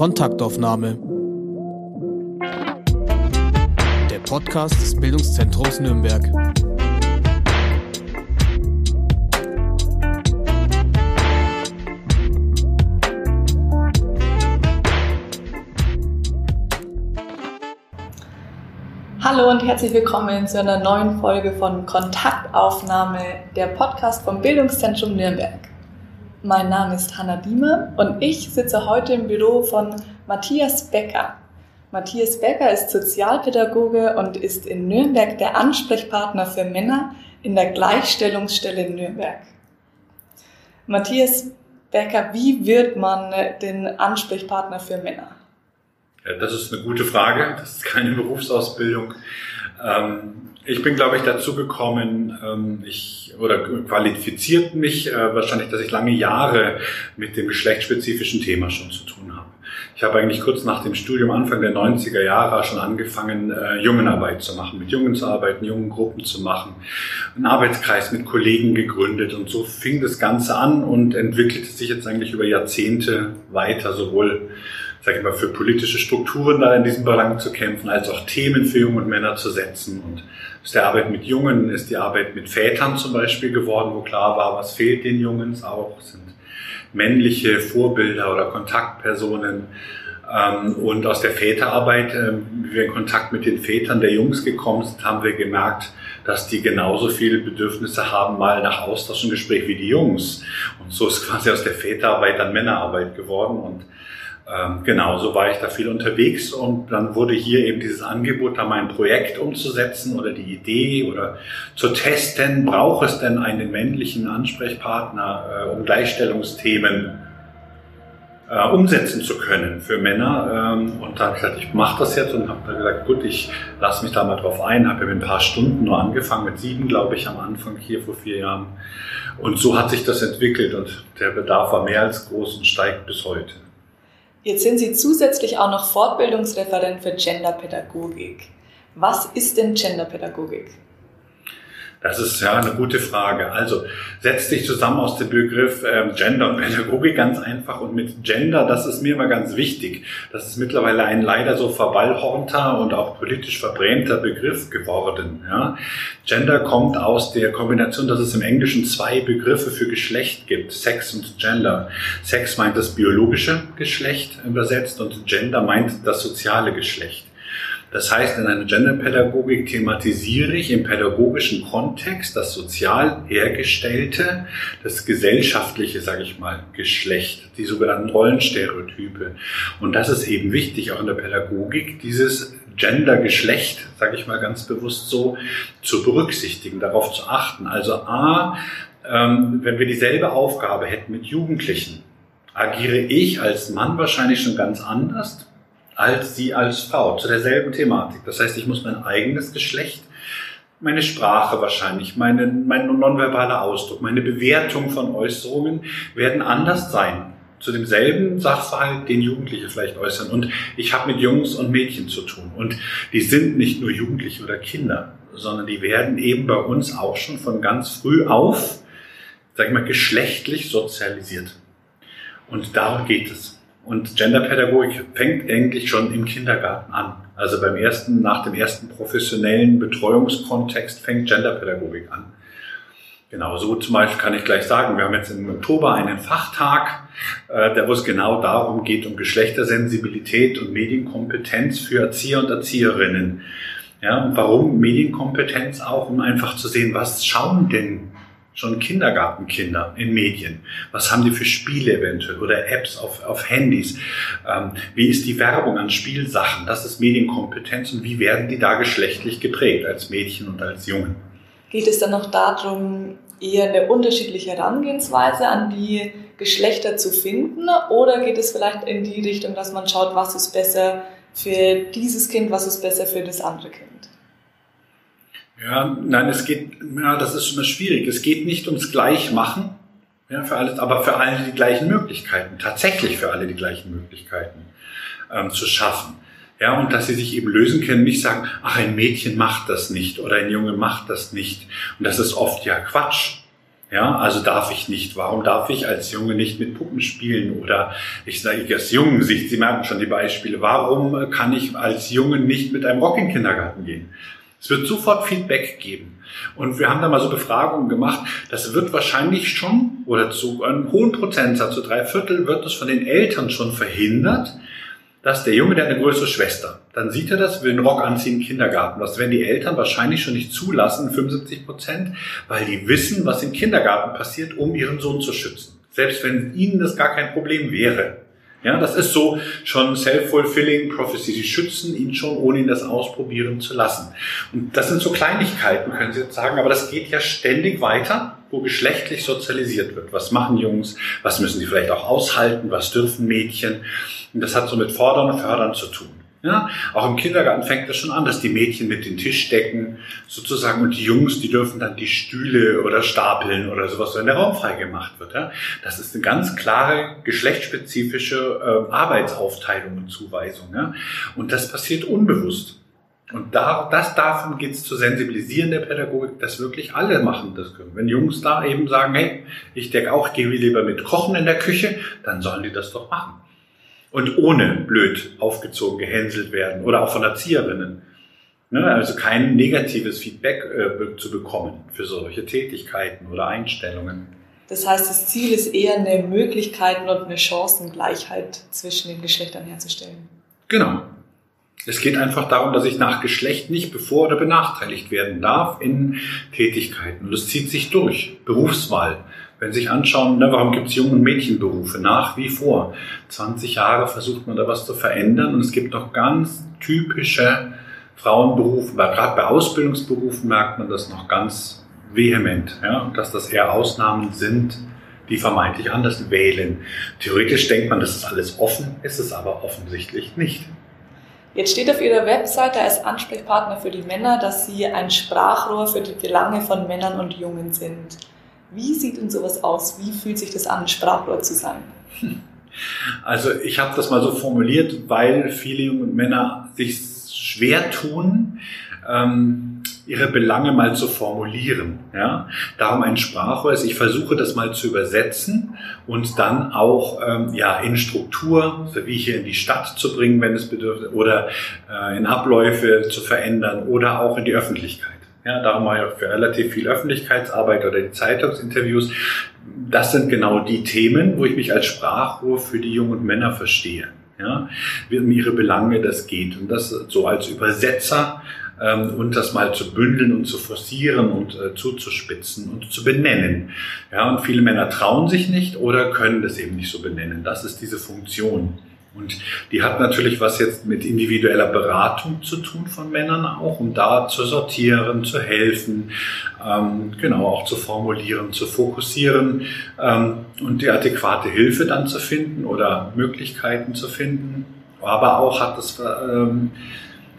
Kontaktaufnahme. Der Podcast des Bildungszentrums Nürnberg. Hallo und herzlich willkommen zu einer neuen Folge von Kontaktaufnahme, der Podcast vom Bildungszentrum Nürnberg. Mein Name ist Hanna Diemer und ich sitze heute im Büro von Matthias Becker. Matthias Becker ist Sozialpädagoge und ist in Nürnberg der Ansprechpartner für Männer in der Gleichstellungsstelle Nürnberg. Matthias Becker, wie wird man den Ansprechpartner für Männer? Ja, das ist eine gute Frage. Das ist keine Berufsausbildung. Ähm, ich bin, glaube ich, dazu gekommen, ähm, ich oder qualifiziert mich äh, wahrscheinlich, dass ich lange Jahre mit dem geschlechtsspezifischen Thema schon zu tun habe. Ich habe eigentlich kurz nach dem Studium Anfang der 90er Jahre schon angefangen, äh, Jungenarbeit zu machen, mit Jungen zu arbeiten, jungen Gruppen zu machen, einen Arbeitskreis mit Kollegen gegründet und so fing das Ganze an und entwickelte sich jetzt eigentlich über Jahrzehnte weiter, sowohl sage ich mal, für politische Strukturen da in diesem Bereich zu kämpfen, als auch Themen für junge und Männer zu setzen. Und aus der Arbeit mit Jungen ist die Arbeit mit Vätern zum Beispiel geworden, wo klar war, was fehlt den Jungs auch, sind männliche Vorbilder oder Kontaktpersonen. Ähm, und aus der Väterarbeit, ähm, wie wir in Kontakt mit den Vätern der Jungs gekommen sind, haben wir gemerkt, dass die genauso viele Bedürfnisse haben, mal nach Austausch und Gespräch wie die Jungs. Und so ist quasi aus der Väterarbeit dann Männerarbeit geworden. Und ähm, genau, so war ich da viel unterwegs und dann wurde hier eben dieses Angebot, da mein Projekt umzusetzen oder die Idee oder zu testen, braucht es denn einen männlichen Ansprechpartner, äh, um Gleichstellungsthemen äh, umsetzen zu können für Männer. Ähm, und dann gesagt, ich mache das jetzt und habe dann gesagt, gut, ich lasse mich da mal drauf ein, habe mit ein paar Stunden nur angefangen, mit sieben, glaube ich, am Anfang hier vor vier Jahren. Und so hat sich das entwickelt und der Bedarf war mehr als groß und steigt bis heute. Jetzt sind Sie zusätzlich auch noch Fortbildungsreferent für Genderpädagogik. Was ist denn Genderpädagogik? Das ist ja eine gute Frage. Also setzt dich zusammen aus dem Begriff ähm, Gender und Pädagogik ganz einfach und mit Gender, das ist mir immer ganz wichtig. Das ist mittlerweile ein leider so verballhornter und auch politisch verbrämter Begriff geworden. Ja. Gender kommt aus der Kombination, dass es im Englischen zwei Begriffe für Geschlecht gibt, Sex und Gender. Sex meint das biologische Geschlecht übersetzt und Gender meint das soziale Geschlecht. Das heißt, in einer Genderpädagogik thematisiere ich im pädagogischen Kontext das sozial hergestellte, das gesellschaftliche, sage ich mal, Geschlecht, die sogenannten Rollenstereotype. Und das ist eben wichtig, auch in der Pädagogik, dieses Gendergeschlecht, sage ich mal ganz bewusst so, zu berücksichtigen, darauf zu achten. Also A, ähm, wenn wir dieselbe Aufgabe hätten mit Jugendlichen, agiere ich als Mann wahrscheinlich schon ganz anders als sie als Frau zu derselben Thematik. Das heißt, ich muss mein eigenes Geschlecht, meine Sprache wahrscheinlich, meine, mein nonverbaler Ausdruck, meine Bewertung von Äußerungen werden anders sein zu demselben Sachverhalt, den Jugendliche vielleicht äußern. Und ich habe mit Jungs und Mädchen zu tun. Und die sind nicht nur Jugendliche oder Kinder, sondern die werden eben bei uns auch schon von ganz früh auf, sag ich mal, geschlechtlich sozialisiert. Und darum geht es. Und Genderpädagogik fängt eigentlich schon im Kindergarten an. Also beim ersten, nach dem ersten professionellen Betreuungskontext fängt Genderpädagogik an. Genau, so zum Beispiel kann ich gleich sagen, wir haben jetzt im Oktober einen Fachtag, äh, der wo es genau darum geht, um Geschlechtersensibilität und Medienkompetenz für Erzieher und Erzieherinnen. Ja, und warum Medienkompetenz auch, um einfach zu sehen, was schauen denn schon Kindergartenkinder in Medien? Was haben die für Spiele eventuell oder Apps auf, auf Handys? Ähm, wie ist die Werbung an Spielsachen? Das ist Medienkompetenz und wie werden die da geschlechtlich geprägt als Mädchen und als Jungen? Geht es dann noch darum, eher eine unterschiedliche Herangehensweise an die Geschlechter zu finden oder geht es vielleicht in die Richtung, dass man schaut, was ist besser für dieses Kind, was ist besser für das andere Kind? Ja, nein, es geht, ja, das ist immer schwierig. Es geht nicht ums Gleichmachen, ja, für alles, aber für alle die gleichen Möglichkeiten, tatsächlich für alle die gleichen Möglichkeiten ähm, zu schaffen. Ja, und dass sie sich eben lösen können, nicht sagen, ach, ein Mädchen macht das nicht oder ein Junge macht das nicht. Und das ist oft ja Quatsch. Ja, also darf ich nicht. Warum darf ich als Junge nicht mit Puppen spielen? Oder ich sage aus Jungensicht, Sie merken schon die Beispiele. Warum kann ich als Junge nicht mit einem Rock in den Kindergarten gehen? Es wird sofort Feedback geben. Und wir haben da mal so Befragungen gemacht. Das wird wahrscheinlich schon oder zu einem hohen Prozentsatz, zu drei Viertel, wird es von den Eltern schon verhindert, dass der Junge, der eine größere Schwester, dann sieht er das, will einen Rock anziehen im Kindergarten. Das werden die Eltern wahrscheinlich schon nicht zulassen, 75 Prozent, weil die wissen, was im Kindergarten passiert, um ihren Sohn zu schützen. Selbst wenn ihnen das gar kein Problem wäre. Ja, das ist so schon self-fulfilling prophecy. Sie schützen ihn schon, ohne ihn das ausprobieren zu lassen. Und das sind so Kleinigkeiten, können Sie jetzt sagen, aber das geht ja ständig weiter, wo geschlechtlich sozialisiert wird. Was machen Jungs? Was müssen sie vielleicht auch aushalten? Was dürfen Mädchen? Und das hat so mit Fordern und Fördern zu tun. Ja, auch im Kindergarten fängt das schon an, dass die Mädchen mit den Tisch decken, sozusagen, und die Jungs, die dürfen dann die Stühle oder stapeln oder sowas, wenn der Raum frei gemacht wird. Ja. Das ist eine ganz klare geschlechtsspezifische äh, Arbeitsaufteilung und Zuweisung. Ja. Und das passiert unbewusst. Und da, das davon geht es zu sensibilisieren der Pädagogik, dass wirklich alle machen das können. Wenn Jungs da eben sagen, hey, ich denke auch, gehe lieber mit Kochen in der Küche, dann sollen die das doch machen und ohne blöd aufgezogen, gehänselt werden oder auch von Erzieherinnen. Ne, also kein negatives Feedback äh, zu bekommen für solche Tätigkeiten oder Einstellungen. Das heißt, das Ziel ist eher eine Möglichkeiten und eine Chancengleichheit zwischen den Geschlechtern herzustellen. Genau. Es geht einfach darum, dass ich nach Geschlecht nicht bevor- oder benachteiligt werden darf in Tätigkeiten. Und das zieht sich durch. Berufswahl. Wenn Sie sich anschauen, ne, warum gibt es Jungen- und Mädchenberufe? Nach wie vor. 20 Jahre versucht man da was zu verändern und es gibt noch ganz typische Frauenberufe, gerade bei Ausbildungsberufen merkt man das noch ganz vehement, ja, dass das eher Ausnahmen sind, die vermeintlich anders wählen. Theoretisch denkt man, das ist alles offen, ist es aber offensichtlich nicht. Jetzt steht auf Ihrer Webseite als Ansprechpartner für die Männer, dass Sie ein Sprachrohr für die Belange von Männern und Jungen sind. Wie sieht denn sowas aus? Wie fühlt sich das an, Sprachrohr zu sein? Also ich habe das mal so formuliert, weil viele junge Männer sich schwer tun, ähm, ihre Belange mal zu formulieren. Ja? Darum ein Sprachrohr ist, ich versuche das mal zu übersetzen und dann auch ähm, ja, in Struktur, so wie hier in die Stadt zu bringen, wenn es bedürfte, oder äh, in Abläufe zu verändern oder auch in die Öffentlichkeit. Ja, darum ich auch für relativ viel Öffentlichkeitsarbeit oder die Zeitungsinterviews. Das sind genau die Themen, wo ich mich als Sprachrohr für die jungen Männer verstehe. Ja, wie um ihre Belange das geht. Und das so als Übersetzer ähm, und das mal zu bündeln und zu forcieren und äh, zuzuspitzen und zu benennen. Ja, und viele Männer trauen sich nicht oder können das eben nicht so benennen. Das ist diese Funktion. Und die hat natürlich was jetzt mit individueller Beratung zu tun von Männern auch, um da zu sortieren, zu helfen, ähm, genau auch zu formulieren, zu fokussieren ähm, und die adäquate Hilfe dann zu finden oder Möglichkeiten zu finden. Aber auch hat es ähm,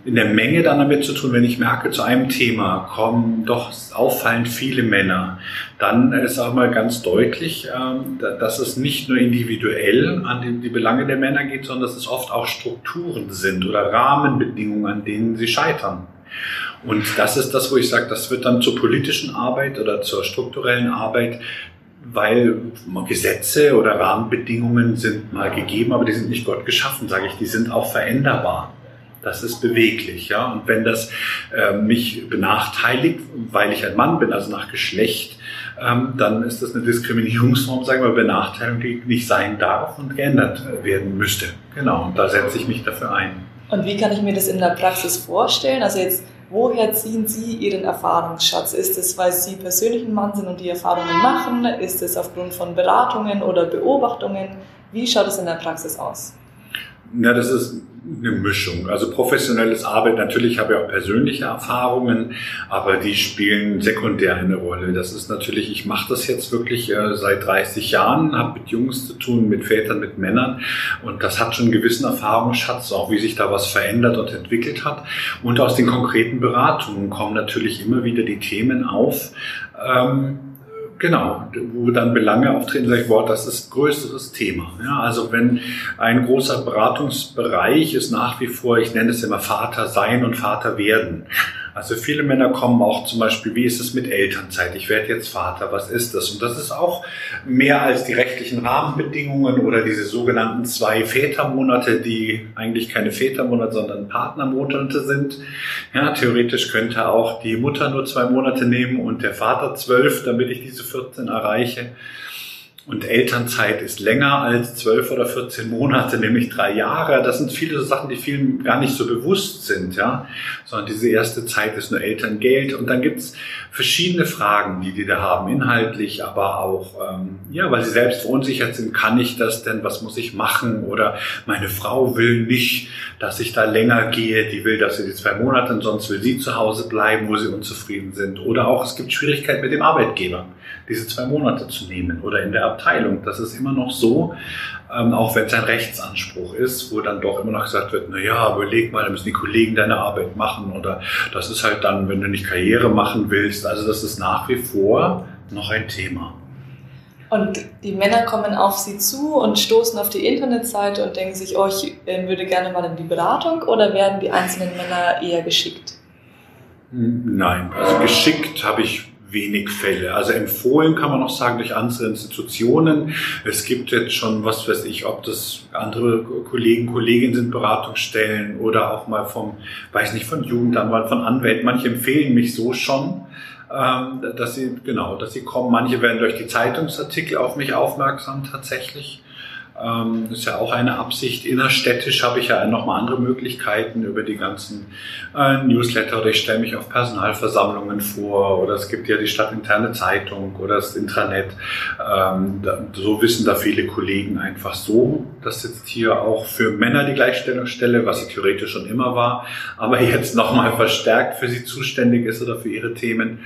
in der Menge dann damit zu tun, wenn ich merke, zu einem Thema kommen doch auffallend viele Männer, dann ist auch mal ganz deutlich, ähm, dass es nicht nur individuell an die Belange der Männer geht, sondern dass es oft auch Strukturen sind oder Rahmenbedingungen, an denen sie scheitern. Und das ist das, wo ich sage, das wird dann zur politischen Arbeit oder zur strukturellen Arbeit weil Gesetze oder Rahmenbedingungen sind mal gegeben, aber die sind nicht Gott geschaffen, sage ich, die sind auch veränderbar. Das ist beweglich, ja. Und wenn das äh, mich benachteiligt, weil ich ein Mann bin, also nach Geschlecht, ähm, dann ist das eine Diskriminierungsform, sagen wir, Benachteiligung, die nicht sein darf und geändert werden müsste. Genau. Und da setze ich mich dafür ein. Und wie kann ich mir das in der Praxis vorstellen? Also jetzt, woher ziehen Sie Ihren Erfahrungsschatz? Ist es, weil Sie persönlich ein Mann sind und die Erfahrungen machen? Ist es aufgrund von Beratungen oder Beobachtungen? Wie schaut es in der Praxis aus? Na, das ist eine Mischung. Also professionelles Arbeit, natürlich habe ich auch persönliche Erfahrungen, aber die spielen sekundär eine Rolle. Das ist natürlich, ich mache das jetzt wirklich äh, seit 30 Jahren, habe mit Jungs zu tun, mit Vätern, mit Männern und das hat schon einen gewissen Erfahrungsschatz, auch wie sich da was verändert und entwickelt hat. Und aus den konkreten Beratungen kommen natürlich immer wieder die Themen auf. Ähm, Genau, wo dann Belange auftreten, sage ich, boah, das ist größeres Thema. Ja, also wenn ein großer Beratungsbereich ist nach wie vor, ich nenne es immer Vater sein und Vater werden. Also viele Männer kommen auch zum Beispiel, wie ist es mit Elternzeit? Ich werde jetzt Vater, was ist das? Und das ist auch mehr als die rechtlichen Rahmenbedingungen oder diese sogenannten zwei Vätermonate, die eigentlich keine Vätermonate, sondern Partnermonate sind. Ja, theoretisch könnte auch die Mutter nur zwei Monate nehmen und der Vater zwölf, damit ich diese 14 erreiche. Und Elternzeit ist länger als zwölf oder 14 Monate, nämlich drei Jahre. Das sind viele so Sachen, die vielen gar nicht so bewusst sind, ja. Sondern diese erste Zeit ist nur Elterngeld. Und dann gibt's verschiedene Fragen, die die da haben, inhaltlich, aber auch, ähm, ja, weil sie selbst verunsichert sind, kann ich das denn, was muss ich machen? Oder meine Frau will nicht, dass ich da länger gehe, die will, dass sie die zwei Monate, sonst will sie zu Hause bleiben, wo sie unzufrieden sind. Oder auch, es gibt Schwierigkeiten mit dem Arbeitgeber diese zwei Monate zu nehmen oder in der Abteilung. Das ist immer noch so, ähm, auch wenn es ein Rechtsanspruch ist, wo dann doch immer noch gesagt wird, na ja, überleg mal, da müssen die Kollegen deine Arbeit machen oder das ist halt dann, wenn du nicht Karriere machen willst. Also das ist nach wie vor noch ein Thema. Und die Männer kommen auf sie zu und stoßen auf die Internetseite und denken sich, oh, ich äh, würde gerne mal in die Beratung oder werden die einzelnen Männer eher geschickt? Nein, also geschickt habe ich wenig Fälle. Also empfohlen kann man noch sagen durch andere Institutionen. Es gibt jetzt schon, was weiß ich, ob das andere Kollegen, Kolleginnen sind, Beratungsstellen oder auch mal vom, weiß nicht, von Jugendanwalt, von Anwälten. Manche empfehlen mich so schon, ähm, dass sie, genau, dass sie kommen. Manche werden durch die Zeitungsartikel auf mich aufmerksam tatsächlich. Ähm, ist ja auch eine Absicht. Innerstädtisch habe ich ja nochmal andere Möglichkeiten über die ganzen äh, Newsletter oder ich stelle mich auf Personalversammlungen vor oder es gibt ja die stadtinterne Zeitung oder das Intranet. Ähm, da, so wissen da viele Kollegen einfach so, dass jetzt hier auch für Männer die Gleichstellungsstelle, was sie theoretisch schon immer war, aber jetzt nochmal verstärkt für sie zuständig ist oder für ihre Themen.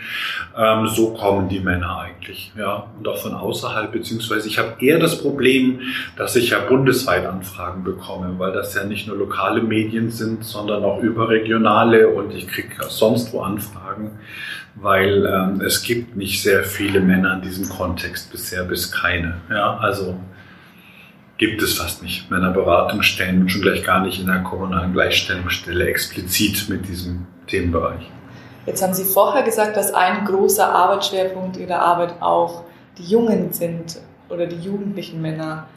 Ähm, so kommen die Männer eigentlich, ja, und auch von außerhalb, beziehungsweise ich habe eher das Problem, dass dass ich ja bundesweit Anfragen bekomme, weil das ja nicht nur lokale Medien sind, sondern auch überregionale und ich kriege sonst wo Anfragen, weil ähm, es gibt nicht sehr viele Männer in diesem Kontext bisher, bis keine. Ja, also gibt es fast nicht Männerberatungsstellen und schon gleich gar nicht in der kommunalen Gleichstellungsstelle explizit mit diesem Themenbereich. Jetzt haben Sie vorher gesagt, dass ein großer Arbeitsschwerpunkt Ihrer Arbeit auch die Jungen sind oder die jugendlichen Männer.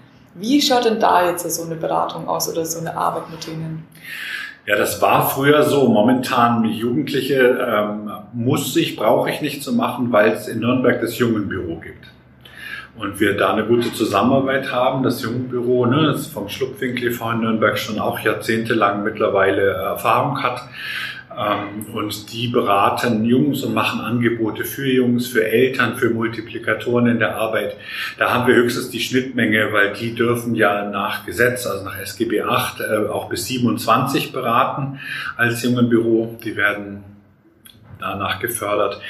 Wie schaut denn da jetzt so eine Beratung aus oder so eine Arbeit mit denen? Ja, das war früher so. Momentan Jugendliche ähm, muss ich, brauche ich nicht zu machen, weil es in Nürnberg das Jungenbüro gibt. Und wir da eine gute Zusammenarbeit haben. Das Jungenbüro, ne, das vom Schlupfwinkel e in Nürnberg schon auch jahrzehntelang mittlerweile Erfahrung hat. Ähm, und die beraten Jungs und machen Angebote für Jungs, für Eltern, für Multiplikatoren in der Arbeit. Da haben wir höchstens die Schnittmenge, weil die dürfen ja nach Gesetz, also nach SGB 8, äh, auch bis 27 beraten als Jungenbüro. Die werden danach gefördert.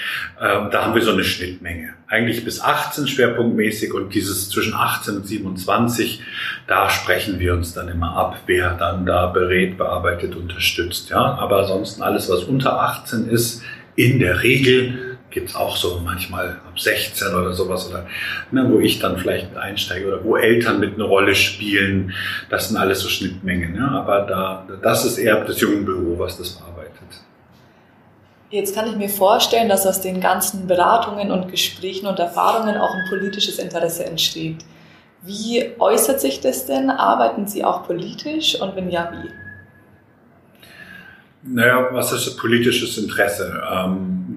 Ähm, da haben wir so eine Schnittmenge. Eigentlich bis 18 schwerpunktmäßig und dieses zwischen 18 und 27, da sprechen wir uns dann immer ab, wer dann da berät, bearbeitet, unterstützt. Ja, aber ansonsten alles, was unter 18 ist, in der Regel gibt's auch so manchmal ab 16 oder sowas oder ne, wo ich dann vielleicht einsteige oder wo Eltern mit eine Rolle spielen. Das sind alles so Schnittmengen. Ja, aber da, das ist eher das Jungenbüro, was das bearbeitet. Jetzt kann ich mir vorstellen, dass aus den ganzen Beratungen und Gesprächen und Erfahrungen auch ein politisches Interesse entsteht. Wie äußert sich das denn? Arbeiten Sie auch politisch und wenn ja, wie? Naja, was ist politisches Interesse? Ähm,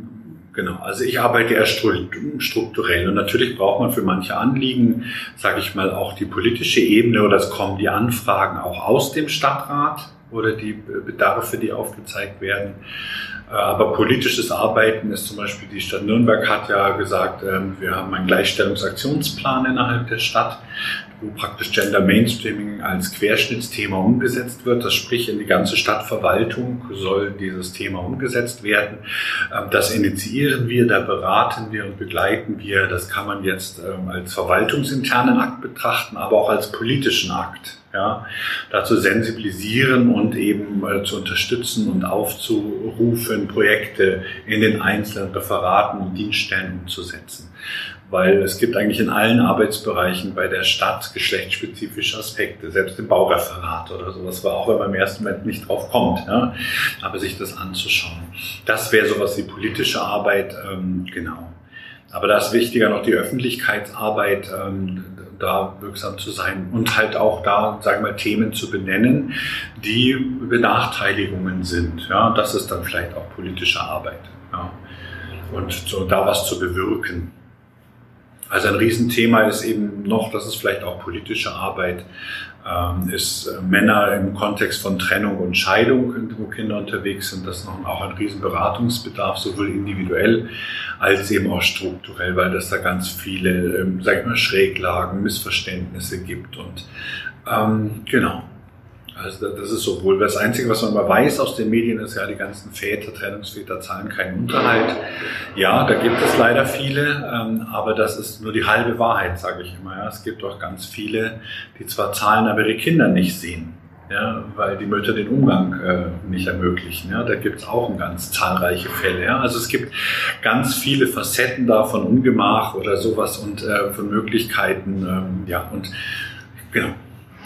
genau, also ich arbeite eher strukturell und natürlich braucht man für manche Anliegen, sage ich mal, auch die politische Ebene oder es kommen die Anfragen auch aus dem Stadtrat oder die Bedarfe, die aufgezeigt werden. Äh, aber politisches Arbeiten ist zum Beispiel, die Stadt Nürnberg hat ja gesagt, ähm, wir haben einen Gleichstellungsaktionsplan innerhalb der Stadt, wo praktisch Gender Mainstreaming als Querschnittsthema umgesetzt wird. Das sprich, in die ganze Stadtverwaltung soll dieses Thema umgesetzt werden. Ähm, das initiieren wir, da beraten wir und begleiten wir. Das kann man jetzt ähm, als verwaltungsinternen Akt betrachten, aber auch als politischen Akt ja, dazu sensibilisieren und eben äh, zu unterstützen und aufzurufen, Projekte in den einzelnen Referaten und Dienststellen umzusetzen. weil es gibt eigentlich in allen Arbeitsbereichen bei der Stadt geschlechtsspezifische Aspekte, selbst im Baureferat oder sowas, war auch wenn man im ersten Moment nicht drauf kommt, ja, aber sich das anzuschauen. Das wäre sowas wie politische Arbeit, ähm, genau. Aber da ist wichtiger noch die Öffentlichkeitsarbeit, ähm, da wirksam zu sein und halt auch da, sagen wir mal, Themen zu benennen, die Benachteiligungen sind. Ja, das ist dann vielleicht auch politische Arbeit. Ja. Und so da was zu bewirken. Also ein Riesenthema ist eben noch, das ist vielleicht auch politische Arbeit, ist äh, Männer im Kontext von Trennung und Scheidung, wo Kinder unterwegs sind, das noch auch ein Riesenberatungsbedarf, sowohl individuell als eben auch strukturell, weil das da ganz viele, ähm, sag ich mal, Schräglagen, Missverständnisse gibt und ähm, genau. Also das ist sowohl das Einzige, was man mal weiß aus den Medien, ist ja, die ganzen Väter, Trennungsväter zahlen keinen Unterhalt. Ja, da gibt es leider viele, ähm, aber das ist nur die halbe Wahrheit, sage ich immer. Es gibt auch ganz viele, die zwar zahlen, aber ihre Kinder nicht sehen. Weil die Mütter den Umgang äh, nicht ermöglichen. Da gibt es auch ganz zahlreiche Fälle. Ja. Also es gibt ganz viele Facetten da von Ungemach oder sowas und äh, von Möglichkeiten. Ähm, ja, und genau.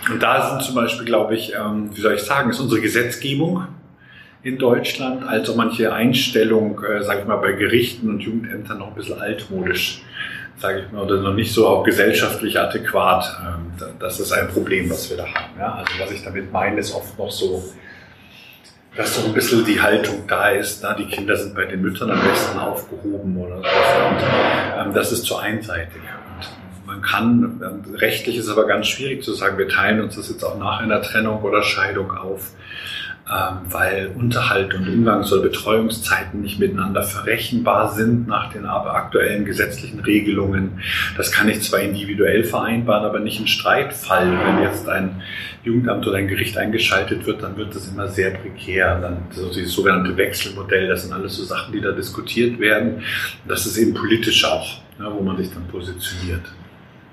Und da sind zum Beispiel, glaube ich, ähm, wie soll ich sagen, ist unsere Gesetzgebung in Deutschland, als auch manche Einstellung, äh, sage ich mal, bei Gerichten und Jugendämtern noch ein bisschen altmodisch, sage ich mal, oder noch nicht so auch gesellschaftlich adäquat. Ähm, das ist ein Problem, was wir da haben. Ja? Also was ich damit meine, ist oft noch so, dass so ein bisschen die Haltung da ist, na, die Kinder sind bei den Müttern am besten aufgehoben oder so. Und ähm, das ist zu einseitig. Man kann, rechtlich ist aber ganz schwierig zu sagen, wir teilen uns das jetzt auch nach einer Trennung oder Scheidung auf, ähm, weil Unterhalt und Umgangs- oder Betreuungszeiten nicht miteinander verrechenbar sind nach den aktuellen gesetzlichen Regelungen. Das kann ich zwar individuell vereinbaren, aber nicht in Streitfall. Wenn jetzt ein Jugendamt oder ein Gericht eingeschaltet wird, dann wird das immer sehr prekär. Dann so dieses sogenannte Wechselmodell, das sind alles so Sachen, die da diskutiert werden. Das ist eben politisch auch, ne, wo man sich dann positioniert.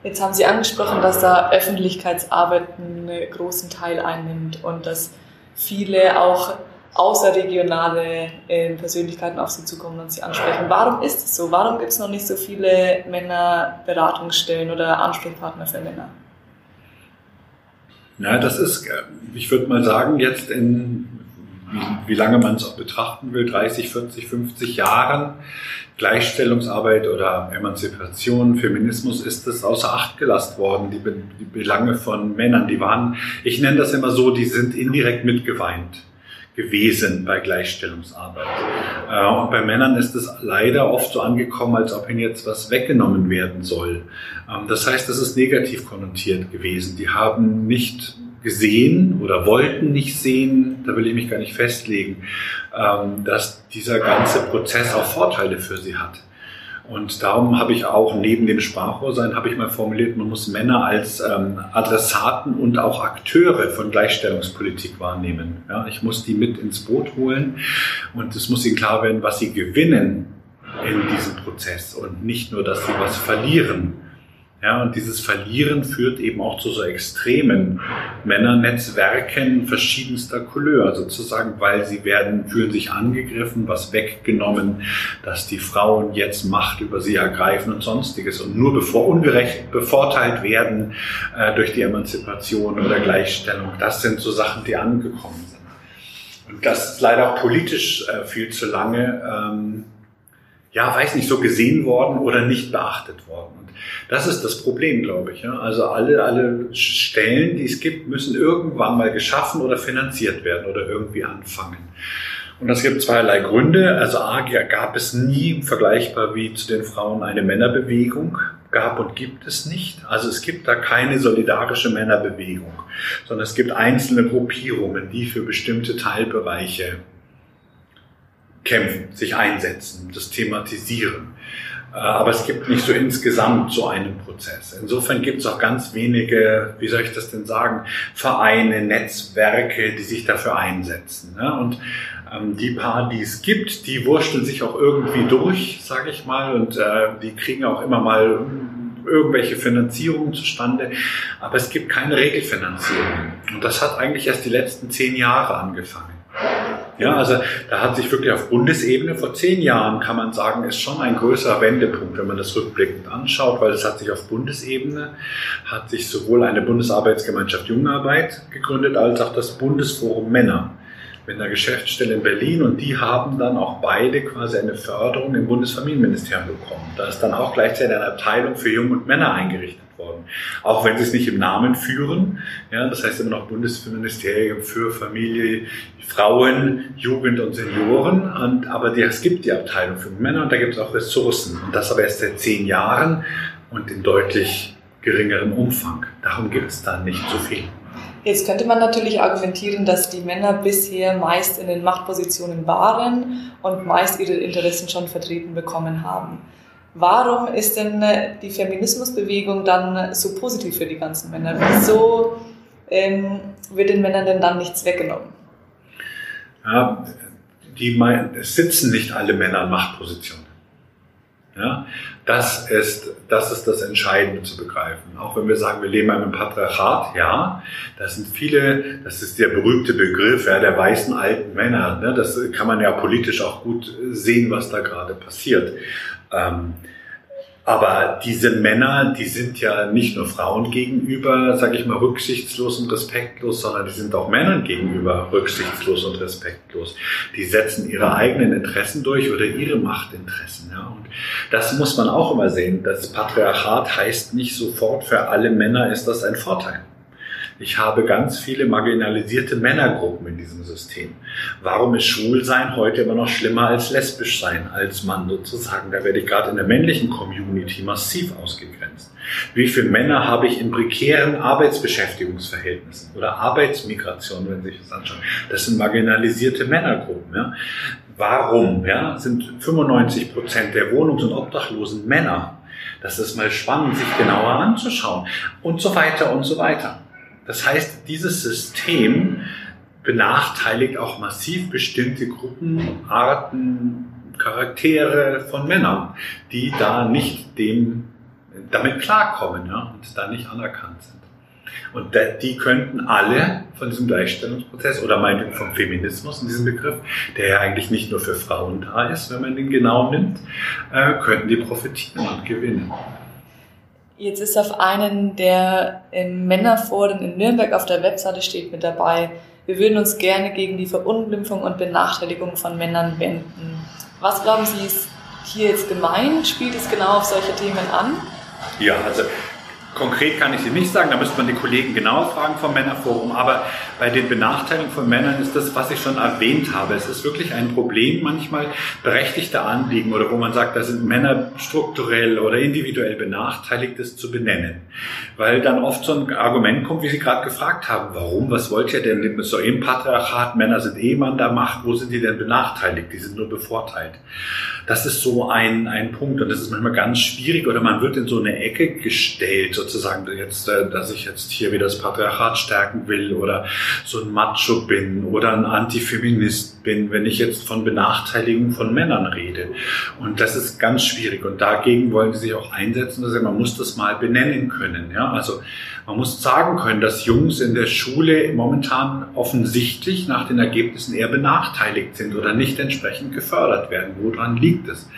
Jetzt haben Sie angesprochen, dass da Öffentlichkeitsarbeit einen großen Teil einnimmt und dass viele auch außerregionale äh, Persönlichkeiten auf Sie zukommen und Sie ansprechen. Warum ist es so? Warum gibt es noch nicht so viele Männerberatungsstellen oder Ansprechpartner für Männer? Ja, das ist, äh, ich würde mal sagen, jetzt in, wie, lange man es auch betrachten will, 30, 40, 50 Jahren Gleichstellungsarbeit oder Emanzipation, Feminismus ist es außer Acht gelassen worden. Die, die Belange von Männern, die waren, ich nenne das immer so, die sind indirekt mitgeweint gewesen bei Gleichstellungsarbeit. Äh, und bei Männern ist es leider oft so angekommen, als ob ihnen jetzt was weggenommen werden soll. Ähm, das heißt, es ist negativ konnotiert gewesen. Die haben nicht gesehen oder wollten nicht sehen, da will ich mich gar nicht festlegen, ähm, dass dieser ganze Prozess auch Vorteile für sie hat. Und darum habe ich auch neben dem Sprachrohrsein habe ich mal formuliert, man muss Männer als ähm, Adressaten und auch Akteure von Gleichstellungspolitik wahrnehmen. Ich muss die mit ins Boot holen und es muss ihnen klar werden, was sie gewinnen in diesem Prozess und nicht nur, dass sie was verlieren. Ja, und dieses Verlieren führt eben auch zu so extremen Männernetzwerken verschiedenster Couleur, sozusagen, weil sie werden, fühlen sich angegriffen, was weggenommen, dass die Frauen jetzt Macht über sie ergreifen und sonstiges und nur bevor ungerecht bevorteilt werden äh, durch die Emanzipation oder Gleichstellung. Das sind so Sachen, die angekommen sind. Und das ist leider auch politisch äh, viel zu lange, ähm, ja, weiß nicht, so gesehen worden oder nicht beachtet worden. Das ist das Problem, glaube ich. Ja? Also alle, alle Stellen, die es gibt, müssen irgendwann mal geschaffen oder finanziert werden oder irgendwie anfangen. Und das gibt zweierlei Gründe. Also A, gab es nie vergleichbar wie zu den Frauen eine Männerbewegung. Gab und gibt es nicht. Also es gibt da keine solidarische Männerbewegung, sondern es gibt einzelne Gruppierungen, die für bestimmte Teilbereiche kämpfen, sich einsetzen, das thematisieren. Äh, aber es gibt nicht so insgesamt so einen Prozess. Insofern gibt es auch ganz wenige, wie soll ich das denn sagen, Vereine, Netzwerke, die sich dafür einsetzen. Ne? Und ähm, die paar, die es gibt, die wurschteln sich auch irgendwie durch, sage ich mal, und äh, die kriegen auch immer mal irgendwelche Finanzierungen zustande, aber es gibt keine Regelfinanzierung. Und das hat eigentlich erst die letzten zehn Jahre angefangen. Ja, also da hat sich wirklich auf Bundesebene vor zehn Jahren, kann man sagen, ist schon ein größerer Wendepunkt, wenn man das rückblickend anschaut, weil es hat sich auf Bundesebene, hat sich sowohl eine Bundesarbeitsgemeinschaft Jungarbeit gegründet, als auch das Bundesforum Männer mit einer Geschäftsstelle in Berlin und die haben dann auch beide quasi eine Förderung im Bundesfamilienministerium bekommen. Da ist dann auch gleichzeitig eine Abteilung für Jung und Männer eingerichtet worden. Auch wenn sie es nicht im Namen führen, ja, das heißt immer noch Bundesministerium für Familie, Frauen, Jugend und Senioren, und, aber die, es gibt die Abteilung für Männer und da gibt es auch Ressourcen. Und das aber erst seit zehn Jahren und in deutlich geringerem Umfang. Darum gibt es da nicht so viel. Jetzt könnte man natürlich argumentieren, dass die Männer bisher meist in den Machtpositionen waren und meist ihre Interessen schon vertreten bekommen haben. Warum ist denn äh, die Feminismusbewegung dann so positiv für die ganzen Männer? Wieso ähm, wird den Männern denn dann nichts weggenommen? Ja, die es sitzen nicht alle Männer in Machtpositionen. Ja, das ist, das ist das Entscheidende zu begreifen. Auch wenn wir sagen, wir leben in einem Patriarchat, ja, das sind viele, das ist der berühmte Begriff ja, der weißen alten Männer. Ne, das kann man ja politisch auch gut sehen, was da gerade passiert. Ähm, aber diese Männer, die sind ja nicht nur Frauen gegenüber, sage ich mal, rücksichtslos und respektlos, sondern die sind auch Männern gegenüber rücksichtslos und respektlos. Die setzen ihre eigenen Interessen durch oder ihre Machtinteressen. Ja. Und das muss man auch immer sehen. Das Patriarchat heißt nicht sofort, für alle Männer ist das ein Vorteil. Ich habe ganz viele marginalisierte Männergruppen in diesem System. Warum ist Schwulsein heute immer noch schlimmer als lesbisch sein, als Mann sozusagen? Da werde ich gerade in der männlichen Community massiv ausgegrenzt. Wie viele Männer habe ich in prekären Arbeitsbeschäftigungsverhältnissen oder Arbeitsmigration, wenn Sie sich das anschauen? Das sind marginalisierte Männergruppen. Ja? Warum ja, sind 95 Prozent der Wohnungs- und Obdachlosen Männer? Das ist mal spannend, sich genauer anzuschauen und so weiter und so weiter. Das heißt, dieses System benachteiligt auch massiv bestimmte Gruppen, Arten, Charaktere von Männern, die da nicht dem, damit klarkommen ja, und da nicht anerkannt sind. Und die könnten alle von diesem Gleichstellungsprozess oder meinetwegen vom Feminismus in diesem Begriff, der ja eigentlich nicht nur für Frauen da ist, wenn man den genau nimmt, äh, könnten die profitieren und gewinnen. Jetzt ist auf einen der Männerforen in Nürnberg auf der Webseite steht mit dabei, wir würden uns gerne gegen die Verunglimpfung und Benachteiligung von Männern wenden. Was glauben Sie ist hier jetzt gemeint? Spielt es genau auf solche Themen an? Ja, also Konkret kann ich Sie nicht sagen, da müsste man die Kollegen genauer fragen vom Männerforum. Aber bei den Benachteiligungen von Männern ist das, was ich schon erwähnt habe. Es ist wirklich ein Problem, manchmal berechtigte Anliegen oder wo man sagt, da sind Männer strukturell oder individuell benachteiligt, das zu benennen. Weil dann oft so ein Argument kommt, wie Sie gerade gefragt haben, warum, was wollt ihr denn so im Patriarchat? Männer sind eh Mann der Macht, wo sind die denn benachteiligt? Die sind nur bevorteilt. Das ist so ein, ein Punkt und das ist manchmal ganz schwierig oder man wird in so eine Ecke gestellt sozusagen, jetzt, äh, dass ich jetzt hier wieder das Patriarchat stärken will oder so ein Macho bin oder ein Antifeminist bin, wenn ich jetzt von Benachteiligung von Männern rede. Und das ist ganz schwierig. Und dagegen wollen sie sich auch einsetzen, dass man muss das mal benennen können. Ja, also man muss sagen können, dass Jungs in der Schule momentan offensichtlich nach den Ergebnissen eher benachteiligt sind oder nicht entsprechend gefördert werden. Woran liegt es?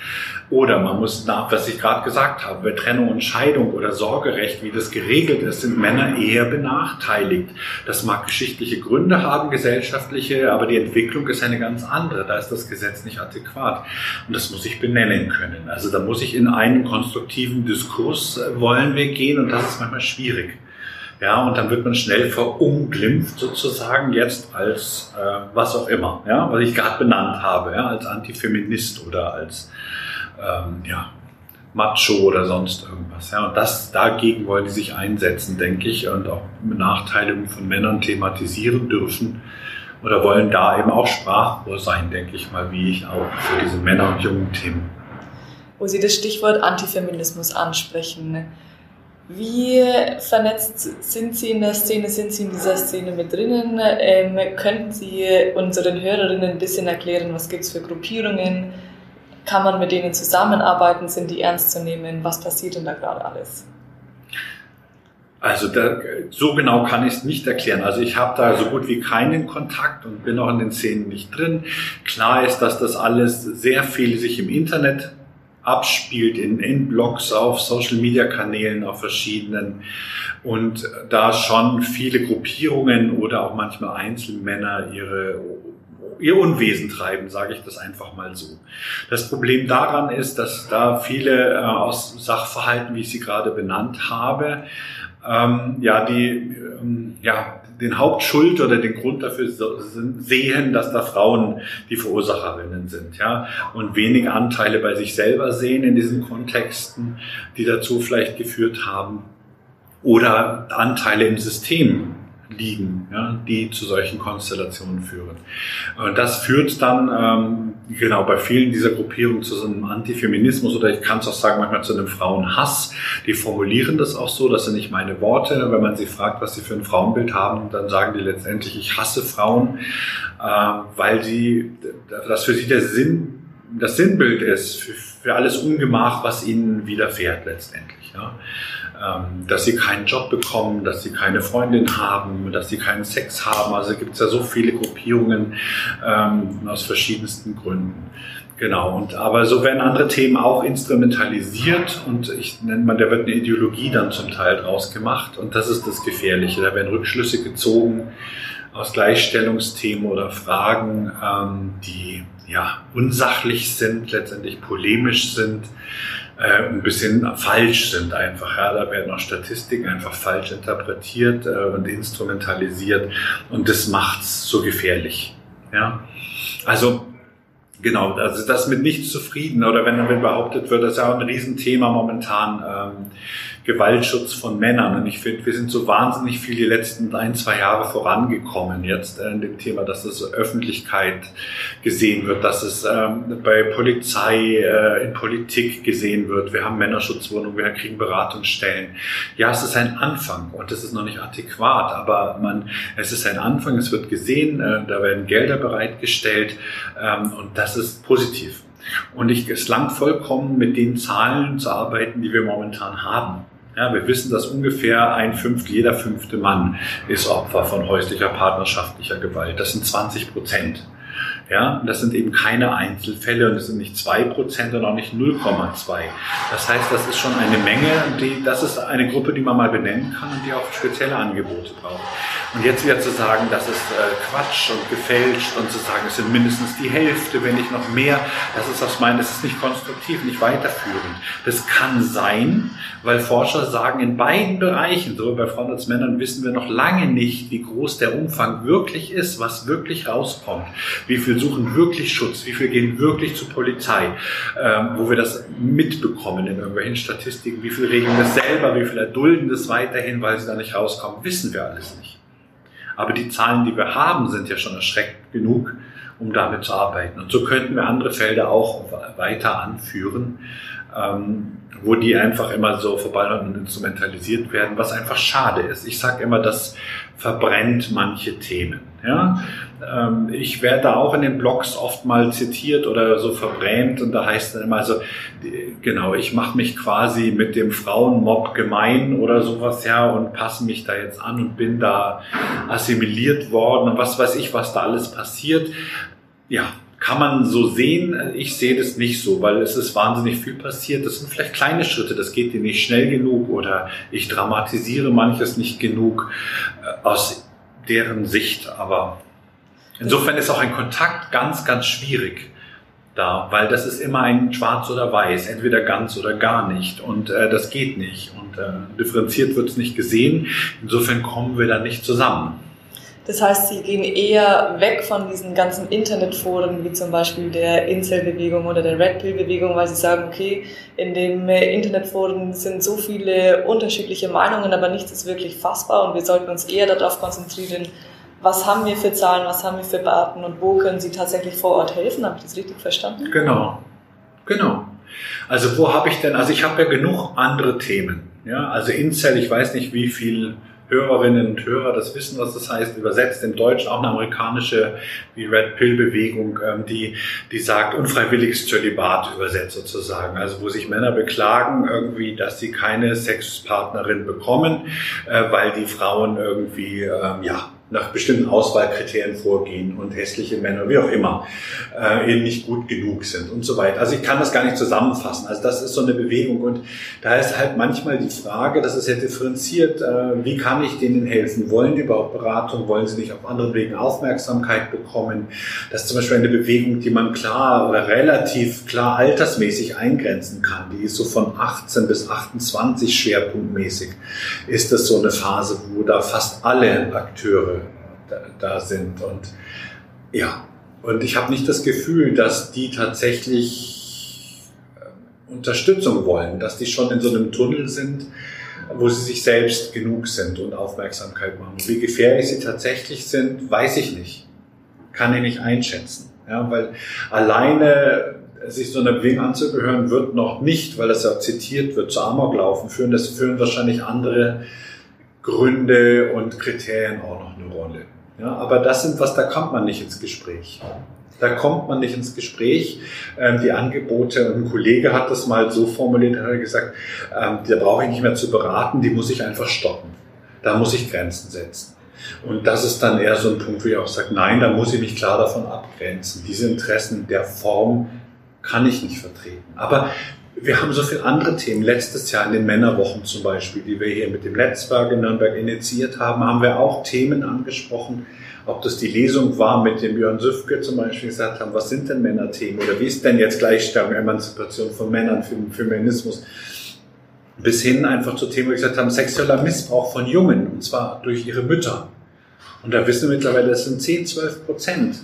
Oder man muss nach, was ich gerade gesagt habe, bei Trennung und Scheidung oder Sorgerecht, wie das geregelt ist, sind Männer eher benachteiligt. Das mag geschichtliche Gründe haben, gesellschaftliche, aber die Entwicklung ist eine ganz andere. Da ist das Gesetz nicht adäquat. Und das muss ich benennen können. Also da muss ich in einen konstruktiven Diskurs äh, wollen wir gehen und das ist manchmal schwierig. Ja, und dann wird man schnell verunglimpft sozusagen jetzt als äh, was auch immer, ja, was ich gerade benannt habe, ja, als Antifeminist oder als ähm, ja, Macho oder sonst irgendwas. Ja, und das dagegen wollen die sich einsetzen, denke ich, und auch Benachteiligungen von Männern thematisieren dürfen oder wollen da eben auch Sprachrohr sein, denke ich mal, wie ich auch für diese Männer- und jungen Themen. Wo Sie das Stichwort Antifeminismus ansprechen. Wie vernetzt sind Sie in der Szene? Sind Sie in dieser Szene mit drinnen? Ähm, könnten Sie unseren Hörerinnen ein bisschen erklären, was gibt es für Gruppierungen? Kann man mit denen zusammenarbeiten? Sind die ernst zu nehmen? Was passiert denn da gerade alles? Also da, so genau kann ich es nicht erklären. Also ich habe da so gut wie keinen Kontakt und bin auch in den Szenen nicht drin. Klar ist, dass das alles sehr viel sich im Internet abspielt, in, in Blogs, auf Social-Media-Kanälen, auf verschiedenen. Und da schon viele Gruppierungen oder auch manchmal Einzelmänner ihre ihr Unwesen treiben, sage ich das einfach mal so. Das Problem daran ist, dass da viele äh, aus Sachverhalten, wie ich sie gerade benannt habe, ähm, ja, die ähm, ja, den Hauptschuld oder den Grund dafür sehen, dass da Frauen die Verursacherinnen sind, ja, und wenig Anteile bei sich selber sehen in diesen Kontexten, die dazu vielleicht geführt haben, oder Anteile im System liegen, ja, die zu solchen Konstellationen führen. Und das führt dann ähm, genau bei vielen dieser Gruppierungen zu so einem Antifeminismus oder ich kann es auch sagen manchmal zu einem Frauenhass. Die formulieren das auch so, das sind nicht meine Worte. Wenn man sie fragt, was sie für ein Frauenbild haben, dann sagen die letztendlich, ich hasse Frauen, äh, weil sie das für sie der Sinn das Sinnbild ist für, für alles Ungemach, was ihnen widerfährt letztendlich. Ja. Ähm, dass sie keinen Job bekommen, dass sie keine Freundin haben, dass sie keinen Sex haben. Also gibt es ja so viele Gruppierungen ähm, aus verschiedensten Gründen. Genau, und aber so werden andere Themen auch instrumentalisiert und ich nenne mal, da wird eine Ideologie dann zum Teil draus gemacht und das ist das Gefährliche. Da werden Rückschlüsse gezogen aus Gleichstellungsthemen oder Fragen, ähm, die ja unsachlich sind, letztendlich polemisch sind äh, ein bisschen falsch sind einfach. Ja, da werden auch Statistiken einfach falsch interpretiert äh, und instrumentalisiert und das macht's so gefährlich. Ja, also Genau, also das mit nicht zufrieden oder wenn damit behauptet wird, das ist ja auch ein Riesenthema momentan. Ähm, Gewaltschutz von Männern. Und ich finde, wir sind so wahnsinnig viel die letzten ein, zwei Jahre vorangekommen jetzt in dem Thema, dass es Öffentlichkeit gesehen wird, dass es ähm, bei Polizei, äh, in Politik gesehen wird. Wir haben Männerschutzwohnungen, wir kriegen Beratungsstellen. Ja, es ist ein Anfang und es ist noch nicht adäquat, aber man, es ist ein Anfang, es wird gesehen, äh, da werden Gelder bereitgestellt ähm, und das ist positiv. Und ich, es langt vollkommen mit den Zahlen zu arbeiten, die wir momentan haben. Ja, wir wissen, dass ungefähr ein Fünftel, jeder fünfte Mann ist Opfer von häuslicher, partnerschaftlicher Gewalt. Das sind 20 Prozent. Ja, das sind eben keine Einzelfälle und es sind nicht zwei Prozent und auch nicht 0,2. Das heißt, das ist schon eine Menge, die, das ist eine Gruppe, die man mal benennen kann und die auch spezielle Angebote braucht. Und jetzt wieder zu sagen, das ist äh, Quatsch und gefälscht und zu sagen, es sind mindestens die Hälfte, wenn nicht noch mehr, das ist aus meinen, das ist nicht konstruktiv, nicht weiterführend. Das kann sein, weil Forscher sagen, in beiden Bereichen, sowohl bei Frauen als Männern, wissen wir noch lange nicht, wie groß der Umfang wirklich ist, was wirklich rauskommt, wie viel suchen wirklich Schutz, wie viel gehen wirklich zur Polizei, ähm, wo wir das mitbekommen in irgendwelchen Statistiken, wie viel regeln das selber, wie viel erdulden das weiterhin, weil sie da nicht rauskommen, wissen wir alles nicht. Aber die Zahlen, die wir haben, sind ja schon erschreckend genug, um damit zu arbeiten. Und so könnten wir andere Felder auch weiter anführen, ähm, wo die einfach immer so vorbei und instrumentalisiert werden, was einfach schade ist. Ich sage immer, das verbrennt manche Themen. Ja? Ähm, ich werde da auch in den Blogs oft mal zitiert oder so verbrämt und da heißt dann immer so, genau, ich mache mich quasi mit dem Frauenmob gemein oder sowas, ja, und passe mich da jetzt an und bin da assimiliert worden und was weiß ich, was da alles passiert. Ja, kann man so sehen. Ich sehe das nicht so, weil es ist wahnsinnig viel passiert. Das sind vielleicht kleine Schritte, das geht dir nicht schnell genug oder ich dramatisiere manches nicht genug äh, aus deren Sicht. Aber insofern ist auch ein Kontakt ganz, ganz schwierig da, weil das ist immer ein Schwarz oder Weiß, entweder ganz oder gar nicht. Und äh, das geht nicht. Und äh, differenziert wird es nicht gesehen. Insofern kommen wir da nicht zusammen. Das heißt, sie gehen eher weg von diesen ganzen Internetforen, wie zum Beispiel der Incel-Bewegung oder der Red Pill-Bewegung, weil sie sagen, okay, in den Internetforen sind so viele unterschiedliche Meinungen, aber nichts ist wirklich fassbar und wir sollten uns eher darauf konzentrieren, was haben wir für Zahlen, was haben wir für Daten und wo können sie tatsächlich vor Ort helfen. Habe ich das richtig verstanden? Genau, genau. Also wo habe ich denn, also ich habe ja genug andere Themen. Ja, also Incel, ich weiß nicht, wie viel Hörerinnen und Hörer das wissen, was das heißt, übersetzt im Deutsch auch eine amerikanische wie Red Pill Bewegung, ähm, die, die sagt unfreiwilliges Zölibat übersetzt sozusagen. Also wo sich Männer beklagen irgendwie, dass sie keine Sexpartnerin bekommen, äh, weil die Frauen irgendwie, ähm, ja, nach bestimmten Auswahlkriterien vorgehen und hässliche Männer, wie auch immer, äh, eben nicht gut genug sind und so weiter. Also ich kann das gar nicht zusammenfassen. Also das ist so eine Bewegung und da ist halt manchmal die Frage, das ist ja differenziert, äh, wie kann ich denen helfen? Wollen die überhaupt Beratung? Wollen sie nicht auf anderen Wegen Aufmerksamkeit bekommen? Das ist zum Beispiel eine Bewegung, die man klar oder relativ klar altersmäßig eingrenzen kann. Die ist so von 18 bis 28 schwerpunktmäßig. Ist das so eine Phase, wo da fast alle Akteure da, sind. Und ja, und ich habe nicht das Gefühl, dass die tatsächlich äh, Unterstützung wollen, dass die schon in so einem Tunnel sind, wo sie sich selbst genug sind und Aufmerksamkeit machen. Wie gefährlich sie tatsächlich sind, weiß ich nicht. Kann ich nicht einschätzen. Ja, weil alleine sich so einer Bewegung anzugehören, wird noch nicht, weil das ja zitiert wird, zu Amoklaufen führen. Das führen wahrscheinlich andere Gründe und Kriterien auch noch eine Rolle. Ja, aber das sind was, da kommt man nicht ins Gespräch. Da kommt man nicht ins Gespräch. Ähm, die Angebote, ein Kollege hat das mal so formuliert, hat er gesagt, ähm, da brauche ich nicht mehr zu beraten, die muss ich einfach stoppen. Da muss ich Grenzen setzen. Und das ist dann eher so ein Punkt, wo ich auch sage, nein, da muss ich mich klar davon abgrenzen. Diese Interessen der Form kann ich nicht vertreten. Aber wir haben so viele andere Themen. Letztes Jahr in den Männerwochen zum Beispiel, die wir hier mit dem Netzwerk in Nürnberg initiiert haben, haben wir auch Themen angesprochen. Ob das die Lesung war mit dem Björn Süfke zum Beispiel gesagt haben, was sind denn Männerthemen oder wie ist denn jetzt Gleichstellung, Emanzipation von Männern, Feminismus? Bis hin einfach zu Themen, wo wir gesagt haben, sexueller Missbrauch von Jungen und zwar durch ihre Mütter. Und da wissen wir mittlerweile, das sind 10, 12 Prozent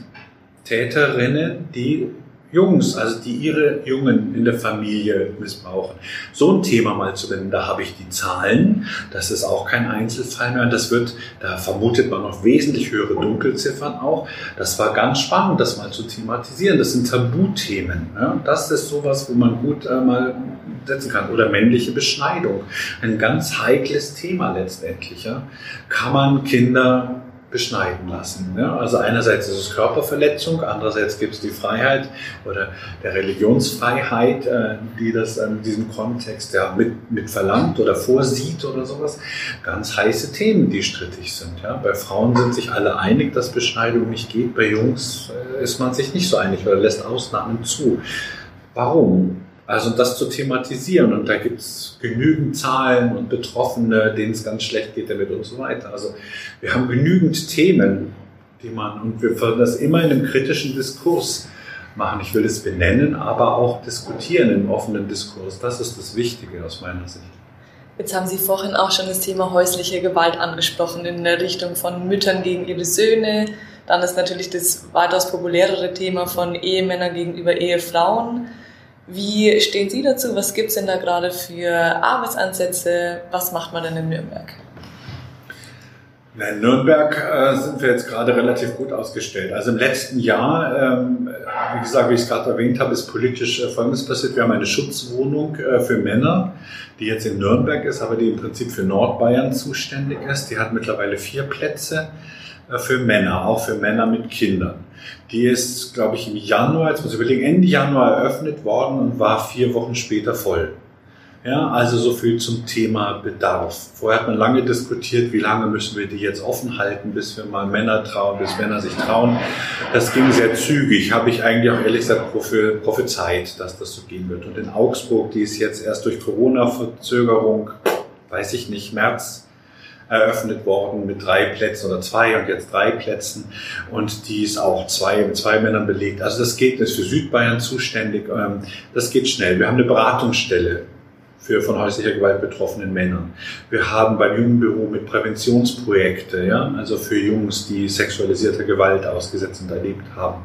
Täterinnen, die Jungs, also die ihre Jungen in der Familie missbrauchen. So ein Thema mal zu nennen, da habe ich die Zahlen, das ist auch kein Einzelfall mehr das wird, da vermutet man noch wesentlich höhere Dunkelziffern auch. Das war ganz spannend, das mal zu thematisieren. Das sind Tabuthemen. Ja? Das ist sowas, wo man gut äh, mal setzen kann. Oder männliche Beschneidung. Ein ganz heikles Thema letztendlich. Ja? Kann man Kinder beschneiden lassen. Ja? Also einerseits ist es Körperverletzung, andererseits gibt es die Freiheit oder der Religionsfreiheit, äh, die das in diesem Kontext ja mit, mit verlangt oder vorsieht oder sowas. Ganz heiße Themen, die strittig sind. Ja? Bei Frauen sind sich alle einig, dass Beschneidung nicht geht. Bei Jungs äh, ist man sich nicht so einig oder lässt Ausnahmen zu. Warum? Also das zu thematisieren und da gibt es genügend Zahlen und Betroffene, denen es ganz schlecht geht damit und so weiter. Also wir haben genügend Themen, die man, und wir wollen das immer in einem kritischen Diskurs machen. Ich will es benennen, aber auch diskutieren im offenen Diskurs. Das ist das Wichtige aus meiner Sicht. Jetzt haben Sie vorhin auch schon das Thema häusliche Gewalt angesprochen in der Richtung von Müttern gegen ihre Söhne. Dann ist natürlich das weitaus populärere Thema von Ehemännern gegenüber Ehefrauen. Wie stehen Sie dazu? Was gibt es denn da gerade für Arbeitsansätze? Was macht man denn in Nürnberg? In Nürnberg äh, sind wir jetzt gerade relativ gut ausgestellt. Also im letzten Jahr, ähm, wie gesagt, wie ich es gerade erwähnt habe, ist politisch äh, Folgendes passiert. Wir haben eine Schutzwohnung äh, für Männer, die jetzt in Nürnberg ist, aber die im Prinzip für Nordbayern zuständig ist. Die hat mittlerweile vier Plätze für Männer, auch für Männer mit Kindern. Die ist, glaube ich, im Januar, jetzt muss ich überlegen, Ende Januar eröffnet worden und war vier Wochen später voll. Ja, also so viel zum Thema Bedarf. Vorher hat man lange diskutiert, wie lange müssen wir die jetzt offen halten, bis wir mal Männer trauen, bis Männer sich trauen. Das ging sehr zügig, habe ich eigentlich auch ehrlich gesagt prophezeit, dass das so gehen wird. Und in Augsburg, die ist jetzt erst durch Corona-Verzögerung, weiß ich nicht, März eröffnet worden mit drei Plätzen oder zwei und jetzt drei Plätzen. Und die ist auch zwei, mit zwei Männern belegt. Also das geht, das ist für Südbayern zuständig. Ähm, das geht schnell. Wir haben eine Beratungsstelle für von häuslicher Gewalt betroffenen Männern. Wir haben beim Jugendbüro mit Präventionsprojekte, ja, also für Jungs, die sexualisierter Gewalt ausgesetzt und erlebt haben.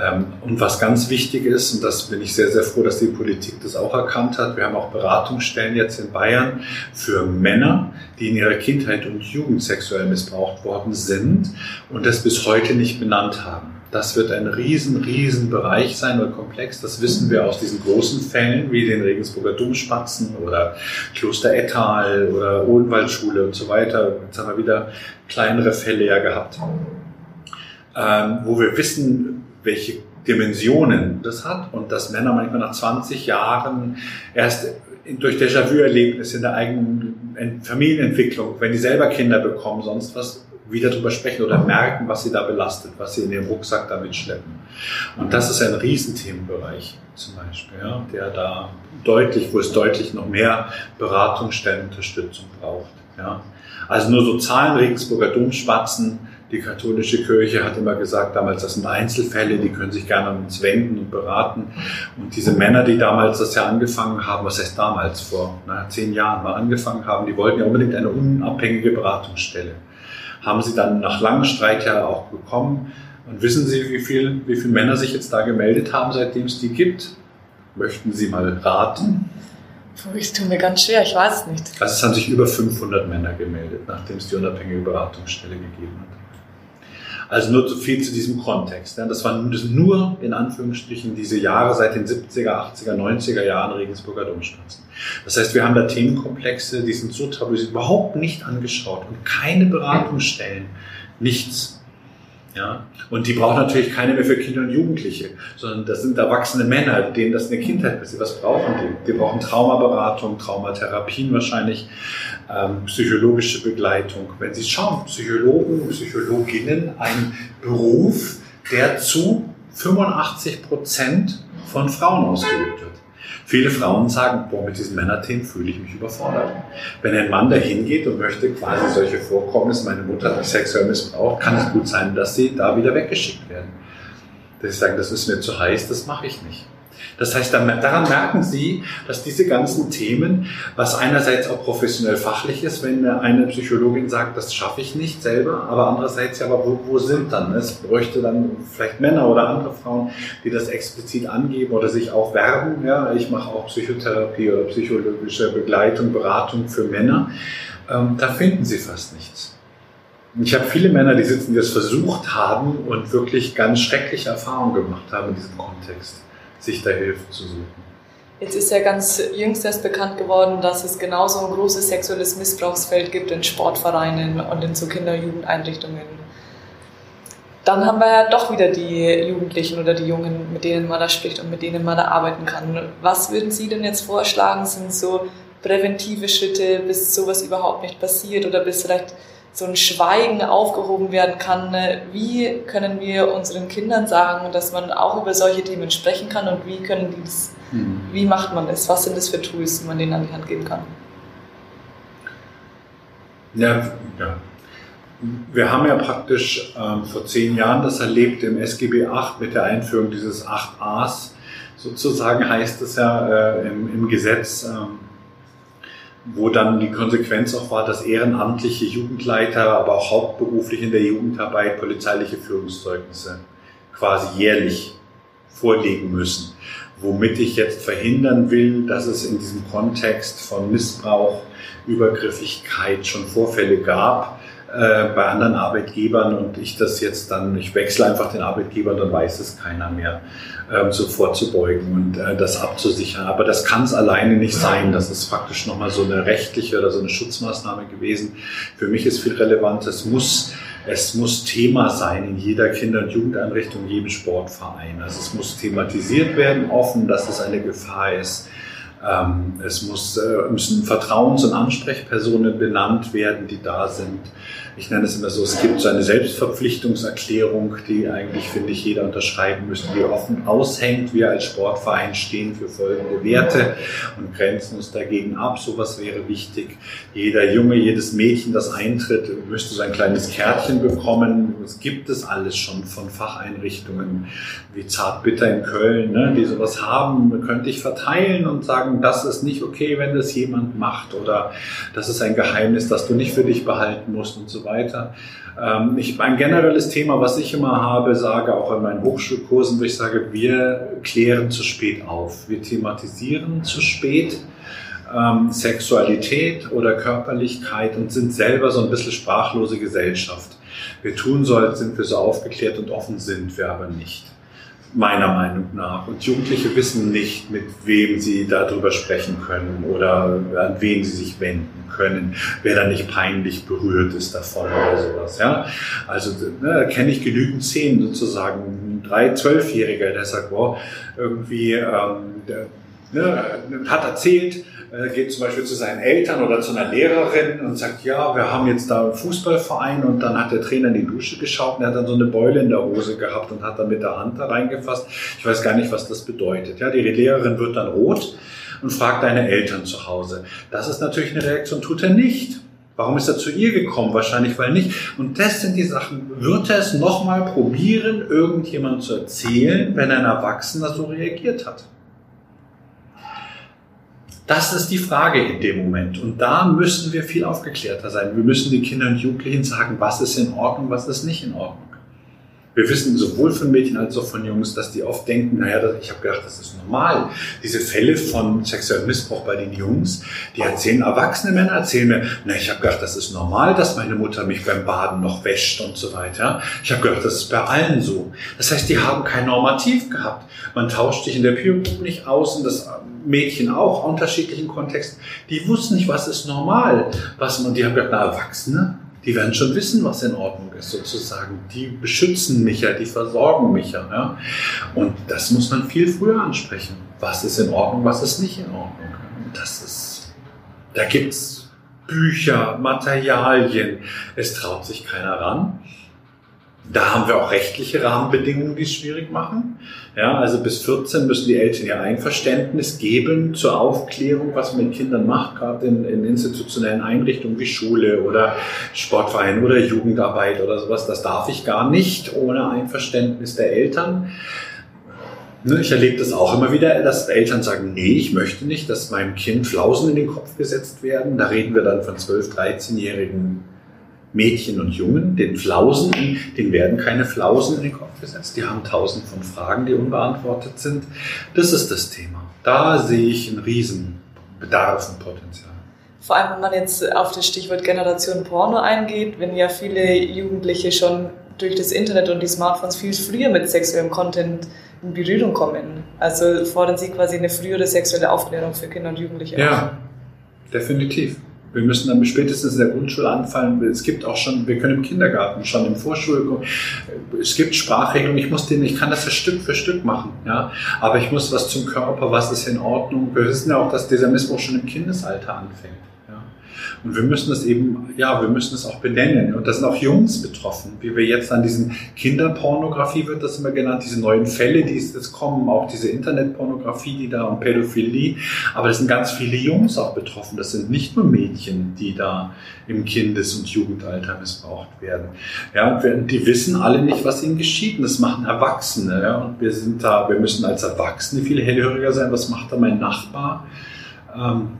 Ähm, und was ganz wichtig ist, und das bin ich sehr, sehr froh, dass die Politik das auch erkannt hat, wir haben auch Beratungsstellen jetzt in Bayern für Männer, die in ihrer Kindheit und Jugend sexuell missbraucht worden sind und das bis heute nicht benannt haben. Das wird ein riesen, riesen Bereich sein oder Komplex. Das wissen wir aus diesen großen Fällen wie den Regensburger Domspatzen oder Kloster Ettal oder Odenwaldschule und so weiter. Jetzt haben wir wieder kleinere Fälle ja gehabt, ähm, wo wir wissen, welche Dimensionen das hat und dass Männer manchmal nach 20 Jahren erst durch Déjà-vu-Erlebnisse in der eigenen Familienentwicklung, wenn die selber Kinder bekommen, sonst was, wieder drüber sprechen oder merken, was sie da belastet, was sie in ihrem Rucksack da mitschleppen. Und das ist ein Riesenthemenbereich zum Beispiel, ja, der da deutlich, wo es deutlich noch mehr Beratungsstellen, Unterstützung braucht. Ja. Also nur so Zahlen, Regensburger Domspatzen, die katholische Kirche hat immer gesagt, damals, das sind Einzelfälle, die können sich gerne an uns wenden und beraten. Und diese Männer, die damals das ja angefangen haben, was heißt damals, vor na, zehn Jahren mal angefangen haben, die wollten ja unbedingt eine unabhängige Beratungsstelle. Haben sie dann nach langem Streit ja auch bekommen. Und wissen Sie, wie viele wie viel Männer sich jetzt da gemeldet haben, seitdem es die gibt? Möchten Sie mal raten? Ich tue mir ganz schwer, ich weiß es nicht. Also es haben sich über 500 Männer gemeldet, nachdem es die unabhängige Beratungsstelle gegeben hat. Also nur zu viel zu diesem Kontext. Das waren nur in Anführungsstrichen diese Jahre seit den 70er, 80er, 90er Jahren Regensburger Domstraßen. Das heißt, wir haben da Themenkomplexe, die sind so tabuisiert, überhaupt nicht angeschaut und keine Beratungsstellen, nichts. Ja? Und die brauchen natürlich keine mehr für Kinder und Jugendliche, sondern das sind erwachsene Männer, denen das in der Kindheit passiert. Was brauchen die? Die brauchen Traumaberatung, Traumatherapien wahrscheinlich, ähm, psychologische Begleitung. Wenn Sie schauen, Psychologen, Psychologinnen, ein Beruf, der zu 85 Prozent von Frauen ausgeübt wird. Viele Frauen sagen, boah, mit diesen Männerthemen fühle ich mich überfordert. Wenn ein Mann dahin geht und möchte quasi solche Vorkommnisse, meine Mutter hat mich sexuell missbraucht, kann es gut sein, dass sie da wieder weggeschickt werden. Dass sie sagen, das ist mir zu heiß, das mache ich nicht. Das heißt, daran merken Sie, dass diese ganzen Themen, was einerseits auch professionell fachlich ist, wenn eine Psychologin sagt, das schaffe ich nicht selber, aber andererseits ja, aber wo, wo sind dann? Es bräuchte dann vielleicht Männer oder andere Frauen, die das explizit angeben oder sich auch werben. Ja, ich mache auch Psychotherapie oder psychologische Begleitung, Beratung für Männer. Ähm, da finden Sie fast nichts. Ich habe viele Männer, die sitzen, die es versucht haben und wirklich ganz schreckliche Erfahrungen gemacht haben in diesem Kontext sich da Hilfe zu suchen. Jetzt ist ja ganz jüngst erst bekannt geworden, dass es genauso ein großes sexuelles Missbrauchsfeld gibt in Sportvereinen und in so Kinder- und Jugendeinrichtungen. Dann haben wir ja doch wieder die Jugendlichen oder die Jungen, mit denen man da spricht und mit denen man da arbeiten kann. Was würden Sie denn jetzt vorschlagen, sind so präventive Schritte, bis sowas überhaupt nicht passiert oder bis vielleicht so ein Schweigen aufgehoben werden kann. Ne? Wie können wir unseren Kindern sagen, dass man auch über solche Themen sprechen kann und wie können die das, mhm. wie macht man das? Was sind das für Tools, die man denen an die Hand geben kann? Ja, ja. Wir haben ja praktisch ähm, vor zehn Jahren das erlebt im SGB 8 mit der Einführung dieses 8a's. Sozusagen heißt es ja äh, im, im, Gesetz, ähm, wo dann die Konsequenz auch war, dass ehrenamtliche Jugendleiter, aber auch hauptberuflich in der Jugendarbeit polizeiliche Führungszeugnisse quasi jährlich vorlegen müssen. Womit ich jetzt verhindern will, dass es in diesem Kontext von Missbrauch, Übergriffigkeit schon Vorfälle gab, äh, bei anderen Arbeitgebern und ich das jetzt dann, ich wechsle einfach den Arbeitgeber, dann weiß es keiner mehr, ähm, so vorzubeugen und äh, das abzusichern. Aber das kann es alleine nicht sein. Das ist praktisch nochmal so eine rechtliche oder so eine Schutzmaßnahme gewesen. Für mich ist viel relevant, es muss es muss Thema sein in jeder Kinder- und Jugendeinrichtung, in jedem Sportverein. Also es muss thematisiert werden, offen, dass es eine Gefahr ist. Ähm, es muss, äh, müssen Vertrauens- und Ansprechpersonen benannt werden, die da sind. Ich nenne es immer so, es gibt so eine Selbstverpflichtungserklärung, die eigentlich, finde ich, jeder unterschreiben müsste, die offen aushängt. Wir als Sportverein stehen für folgende Werte und grenzen uns dagegen ab. Sowas wäre wichtig. Jeder Junge, jedes Mädchen, das eintritt, müsste so ein kleines Kärtchen bekommen. Es gibt es alles schon von Facheinrichtungen wie Zartbitter in Köln, ne, die sowas haben, könnte ich verteilen und sagen, das ist nicht okay, wenn das jemand macht oder das ist ein Geheimnis, das du nicht für dich behalten musst und so weiter. Ähm, ich, ein generelles Thema, was ich immer habe, sage auch in meinen Hochschulkursen, wo ich sage, wir klären zu spät auf. Wir thematisieren zu spät ähm, Sexualität oder Körperlichkeit und sind selber so ein bisschen sprachlose Gesellschaft. Wir tun sollten, sind wir so aufgeklärt und offen sind wir aber nicht meiner Meinung nach. Und Jugendliche wissen nicht, mit wem sie darüber sprechen können oder an wen sie sich wenden können, wer da nicht peinlich berührt ist davon oder sowas. Ja? Also ne, kenne ich genügend Szenen sozusagen. Ein drei, zwölfjähriger, der sagt, wow, irgendwie ähm, der, ne, hat erzählt, äh, geht zum Beispiel zu seinen Eltern oder zu einer Lehrerin und sagt, ja, wir haben jetzt da einen Fußballverein und dann hat der Trainer in die Dusche geschaut und er hat dann so eine Beule in der Hose gehabt und hat dann mit der Hand da reingefasst. Ich weiß gar nicht, was das bedeutet. Ja, die Lehrerin wird dann rot und fragt deine Eltern zu Hause. Das ist natürlich eine Reaktion, tut er nicht. Warum ist er zu ihr gekommen? Wahrscheinlich, weil nicht. Und das sind die Sachen. Wird er es nochmal probieren, irgendjemand zu erzählen, wenn ein Erwachsener so reagiert hat? Das ist die Frage in dem Moment. Und da müssen wir viel aufgeklärter sein. Wir müssen den Kindern und Jugendlichen sagen, was ist in Ordnung, was ist nicht in Ordnung. Wir wissen sowohl von Mädchen als auch von Jungs, dass die oft denken, naja, ich habe gedacht, das ist normal. Diese Fälle von sexuellem Missbrauch bei den Jungs, die erzählen, erwachsene Männer erzählen mir, na, ich habe gedacht, das ist normal, dass meine Mutter mich beim Baden noch wäscht und so weiter. Ich habe gedacht, das ist bei allen so. Das heißt, die haben kein Normativ gehabt. Man tauscht sich in der Peer Group nicht aus und das Mädchen auch, unterschiedlichen Kontexten. Die wussten nicht, was ist normal. Was man, die haben gedacht, na, Erwachsene, die werden schon wissen, was in Ordnung ist, sozusagen. Die beschützen mich ja, die versorgen mich ja. ja. Und das muss man viel früher ansprechen. Was ist in Ordnung, was ist nicht in Ordnung. Das ist, da gibt's Bücher, Materialien. Es traut sich keiner ran. Da haben wir auch rechtliche Rahmenbedingungen, die es schwierig machen. Ja, also bis 14 müssen die Eltern ihr Einverständnis geben zur Aufklärung, was man mit Kindern macht, gerade in, in institutionellen Einrichtungen wie Schule oder Sportverein oder Jugendarbeit oder sowas. Das darf ich gar nicht ohne Einverständnis der Eltern. Ne, ich erlebe das auch immer wieder, dass Eltern sagen, nee, ich möchte nicht, dass meinem Kind Flausen in den Kopf gesetzt werden. Da reden wir dann von 12-, 13-jährigen Mädchen und Jungen, den Flausen, denen werden keine Flausen in den Kopf gesetzt. Die haben tausend von Fragen, die unbeantwortet sind. Das ist das Thema. Da sehe ich einen riesen Bedarf und Potenzial. Vor allem, wenn man jetzt auf das Stichwort Generation Porno eingeht, wenn ja viele Jugendliche schon durch das Internet und die Smartphones viel früher mit sexuellem Content in Berührung kommen. Also fordern sie quasi eine frühere sexuelle Aufklärung für Kinder und Jugendliche. Ja, definitiv. Wir müssen dann spätestens in der Grundschule anfangen. Es gibt auch schon, wir können im Kindergarten schon im Vorschul, es gibt Sprachregelungen. Ich muss den, ich kann das Stück für Stück machen, ja. Aber ich muss was zum Körper, was ist in Ordnung. Wir wissen ja auch, dass dieser Missbrauch schon im Kindesalter anfängt. Und wir müssen es eben, ja, wir müssen es auch benennen. Und da sind auch Jungs betroffen, wie wir jetzt an diesen Kinderpornografie wird das immer genannt, diese neuen Fälle, die jetzt kommen, auch diese Internetpornografie, die da und Pädophilie. Aber es sind ganz viele Jungs auch betroffen. Das sind nicht nur Mädchen, die da im Kindes- und Jugendalter missbraucht werden. Ja, und die wissen alle nicht, was ihnen geschieht. Und das machen Erwachsene. Ja, und wir sind da, wir müssen als Erwachsene viel hellhöriger sein. Was macht da mein Nachbar? Ähm,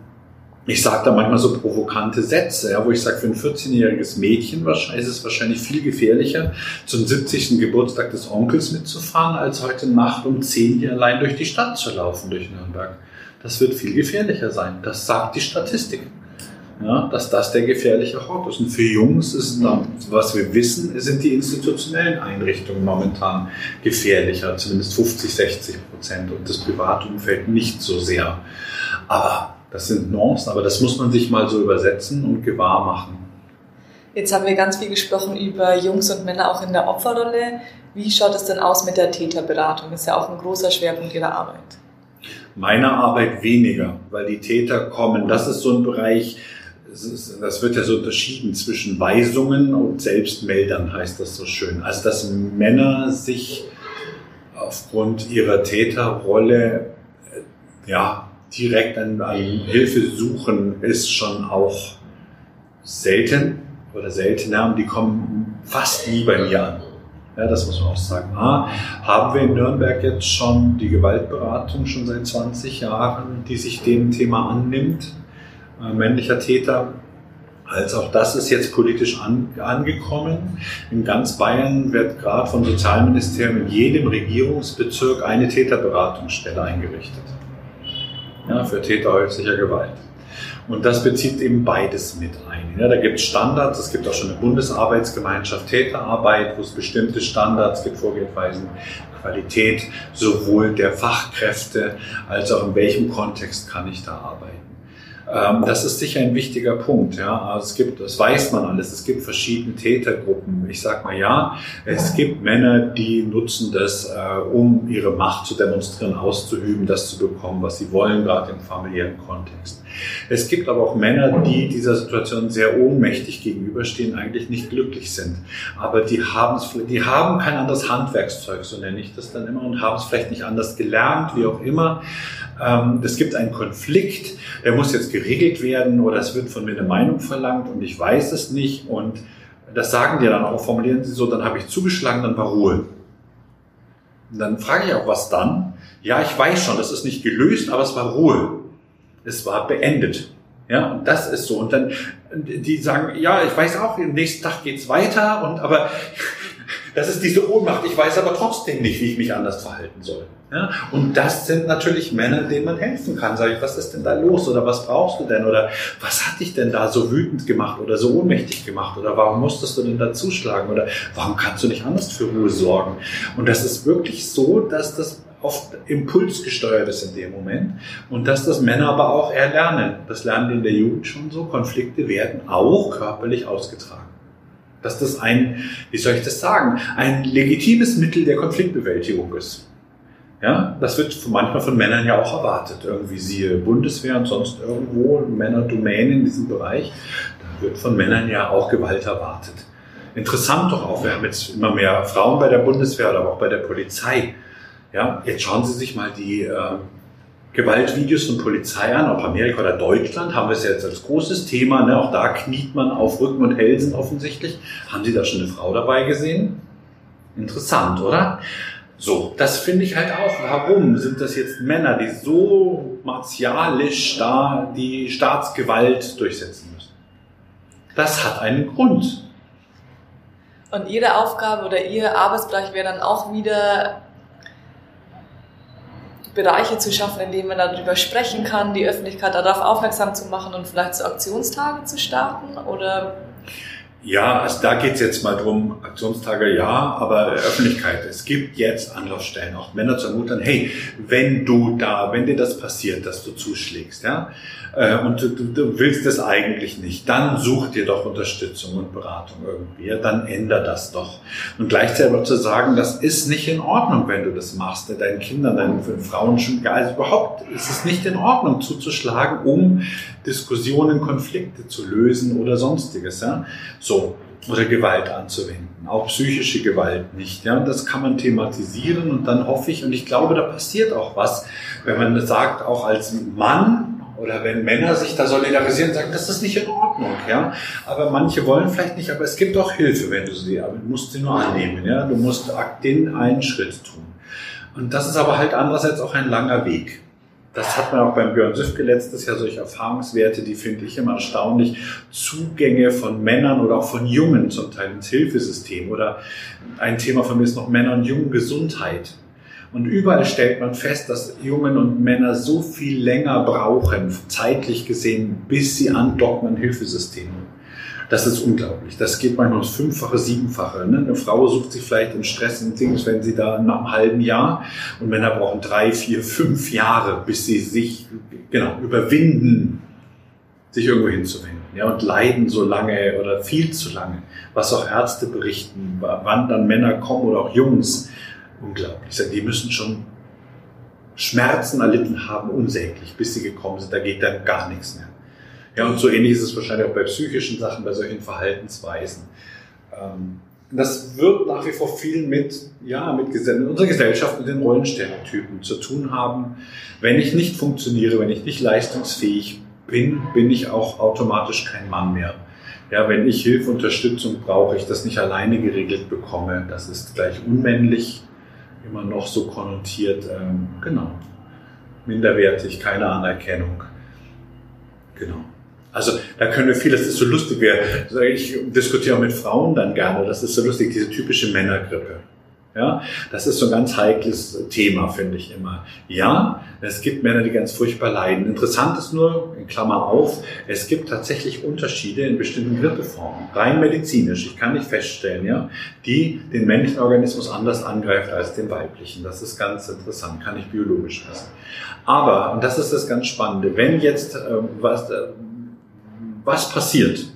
ich sage da manchmal so provokante Sätze, ja, wo ich sage, für ein 14-jähriges Mädchen ist es wahrscheinlich viel gefährlicher, zum 70. Geburtstag des Onkels mitzufahren, als heute Nacht um 10 hier allein durch die Stadt zu laufen, durch Nürnberg. Das wird viel gefährlicher sein. Das sagt die Statistik. Ja, dass das der gefährliche Hort ist. Und für Jungs ist, was wir wissen, sind die institutionellen Einrichtungen momentan gefährlicher, zumindest 50, 60 Prozent und das Privatumfeld nicht so sehr. Aber das sind Nuancen, aber das muss man sich mal so übersetzen und gewahr machen. Jetzt haben wir ganz viel gesprochen über Jungs und Männer auch in der Opferrolle. Wie schaut es denn aus mit der Täterberatung? Das ist ja auch ein großer Schwerpunkt Ihrer Arbeit. Meiner Arbeit weniger, weil die Täter kommen. Das ist so ein Bereich, das wird ja so unterschieden zwischen Weisungen und Selbstmeldern, heißt das so schön. Also, dass Männer sich aufgrund ihrer Täterrolle ja, direkt an, an Hilfe suchen, ist schon auch selten oder seltener und die kommen fast nie bei mir an. Ja, das muss man auch sagen. A, haben wir in Nürnberg jetzt schon die Gewaltberatung schon seit 20 Jahren, die sich dem Thema annimmt, äh, männlicher Täter. Als auch das ist jetzt politisch an, angekommen. In ganz Bayern wird gerade vom Sozialministerium in jedem Regierungsbezirk eine Täterberatungsstelle eingerichtet ja, für Täter häuslicher Gewalt. Und das bezieht eben beides mit ein. Ja, da gibt es Standards, es gibt auch schon eine Bundesarbeitsgemeinschaft Täterarbeit, wo es bestimmte Standards gibt, Vorgehensweisen, Qualität sowohl der Fachkräfte als auch in welchem Kontext kann ich da arbeiten. Ähm, das ist sicher ein wichtiger Punkt. Ja. Also es gibt, das weiß man alles, es gibt verschiedene Tätergruppen. Ich sag mal ja, es gibt Männer, die nutzen das, äh, um ihre Macht zu demonstrieren, auszuüben, das zu bekommen, was sie wollen, gerade im familiären Kontext. Es gibt aber auch Männer, die dieser Situation sehr ohnmächtig gegenüberstehen, eigentlich nicht glücklich sind. Aber die die haben kein anderes Handwerkszeug, so nenne ich das dann immer, und haben es vielleicht nicht anders gelernt, wie auch immer. Ähm, es gibt einen Konflikt, der muss jetzt geregelt werden oder es wird von mir eine Meinung verlangt und ich weiß es nicht und das sagen die dann auch, formulieren sie so, dann habe ich zugeschlagen, dann war Ruhe. Und dann frage ich auch, was dann? Ja, ich weiß schon, das ist nicht gelöst, aber es war Ruhe es war beendet. Ja, und das ist so. Und dann, die sagen, ja, ich weiß auch, am nächsten Tag geht's weiter, und aber das ist diese Ohnmacht. Ich weiß aber trotzdem nicht, wie ich mich anders verhalten soll. Ja, und das sind natürlich Männer, denen man helfen kann. Sag ich, was ist denn da los? Oder was brauchst du denn? Oder was hat dich denn da so wütend gemacht oder so ohnmächtig gemacht? Oder warum musstest du denn da zuschlagen? Oder warum kannst du nicht anders für Ruhe sorgen? Und das ist wirklich so, dass das oft impulsgesteuert ist in dem Moment und dass das Männer aber auch erlernen. Das lernen in der Jugend schon so. Konflikte werden auch körperlich ausgetragen. Dass das ein, wie soll ich das sagen, ein legitimes Mittel der Konfliktbewältigung ist. Ja, das wird manchmal von Männern ja auch erwartet. Irgendwie siehe Bundeswehr und sonst irgendwo Männerdomänen in diesem Bereich. Da wird von Männern ja auch Gewalt erwartet. Interessant doch auch, wir haben jetzt immer mehr Frauen bei der Bundeswehr, aber auch bei der Polizei. Ja, jetzt schauen Sie sich mal die äh, Gewaltvideos von Polizei an, ob Amerika oder Deutschland, haben wir es jetzt als großes Thema. Ne? Auch da kniet man auf Rücken und Hälsen offensichtlich. Haben Sie da schon eine Frau dabei gesehen? Interessant, oder? So, das finde ich halt auch. Warum sind das jetzt Männer, die so martialisch da die Staatsgewalt durchsetzen müssen? Das hat einen Grund. Und Ihre Aufgabe oder Ihr Arbeitsbereich wäre dann auch wieder Bereiche zu schaffen, in denen man darüber sprechen kann, die Öffentlichkeit darauf aufmerksam zu machen und vielleicht zu Aktionstage zu starten? Oder ja, also da geht's jetzt mal drum, Aktionstage ja, aber Öffentlichkeit. Es gibt jetzt Anlaufstellen, auch Männer zu ermuntern, hey, wenn du da, wenn dir das passiert, dass du zuschlägst, ja, äh, und du, du willst das eigentlich nicht, dann such dir doch Unterstützung und Beratung irgendwie, ja, dann änder das doch. Und gleichzeitig zu sagen, das ist nicht in Ordnung, wenn du das machst, deinen Kindern, deinen Frauen schon, also überhaupt ist es nicht in Ordnung zuzuschlagen, um Diskussionen, Konflikte zu lösen oder sonstiges, ja. So. Oder Gewalt anzuwenden. Auch psychische Gewalt nicht, ja. Und das kann man thematisieren und dann hoffe ich, und ich glaube, da passiert auch was, wenn man sagt, auch als Mann, oder wenn Männer sich da solidarisieren und sagen, das ist nicht in Ordnung, ja. Aber manche wollen vielleicht nicht, aber es gibt auch Hilfe, wenn du sie, aber du musst sie nur annehmen, ja. Du musst den einen Schritt tun. Und das ist aber halt andererseits auch ein langer Weg. Das hat man auch beim Björn Süfke letztes Jahr solche Erfahrungswerte, die finde ich immer erstaunlich. Zugänge von Männern oder auch von Jungen zum Teil ins Hilfesystem oder ein Thema von mir ist noch Männer und Jungen Gesundheit. Und überall stellt man fest, dass Jungen und Männer so viel länger brauchen, zeitlich gesehen, bis sie andocken an Hilfesystemen. Das ist unglaublich. Das geht manchmal ums Fünffache, Siebenfache. Ne? Eine Frau sucht sich vielleicht in Stress und Dings, wenn sie da nach einem halben Jahr und Männer brauchen drei, vier, fünf Jahre, bis sie sich genau überwinden, sich irgendwo hinzuwenden. Ja, und leiden so lange oder viel zu lange. Was auch Ärzte berichten, wann dann Männer kommen oder auch Jungs. Unglaublich. Die müssen schon Schmerzen erlitten haben, unsäglich, bis sie gekommen sind. Da geht dann gar nichts mehr. Ja, und so ähnlich ist es wahrscheinlich auch bei psychischen Sachen, bei solchen Verhaltensweisen. Ähm, das wird nach wie vor viel mit, ja, mit, unserer Gesellschaft, mit den Rollenstereotypen zu tun haben. Wenn ich nicht funktioniere, wenn ich nicht leistungsfähig bin, bin ich auch automatisch kein Mann mehr. Ja, wenn ich Hilfe, Unterstützung brauche, ich das nicht alleine geregelt bekomme, das ist gleich unmännlich, immer noch so konnotiert, ähm, genau. Minderwertig, keine Anerkennung. Genau. Also da können wir viel, das ist so lustig. Wir, ich diskutiere auch mit Frauen dann gerne, das ist so lustig, diese typische Männergrippe. Ja, das ist so ein ganz heikles Thema, finde ich immer. Ja, es gibt Männer, die ganz furchtbar leiden. Interessant ist nur, in Klammer auf, es gibt tatsächlich Unterschiede in bestimmten Grippeformen, rein medizinisch, ich kann nicht feststellen, ja, die den männlichen Organismus anders angreift als den weiblichen. Das ist ganz interessant, kann ich biologisch wissen. Aber, und das ist das ganz Spannende, wenn jetzt äh, was, äh, was passiert,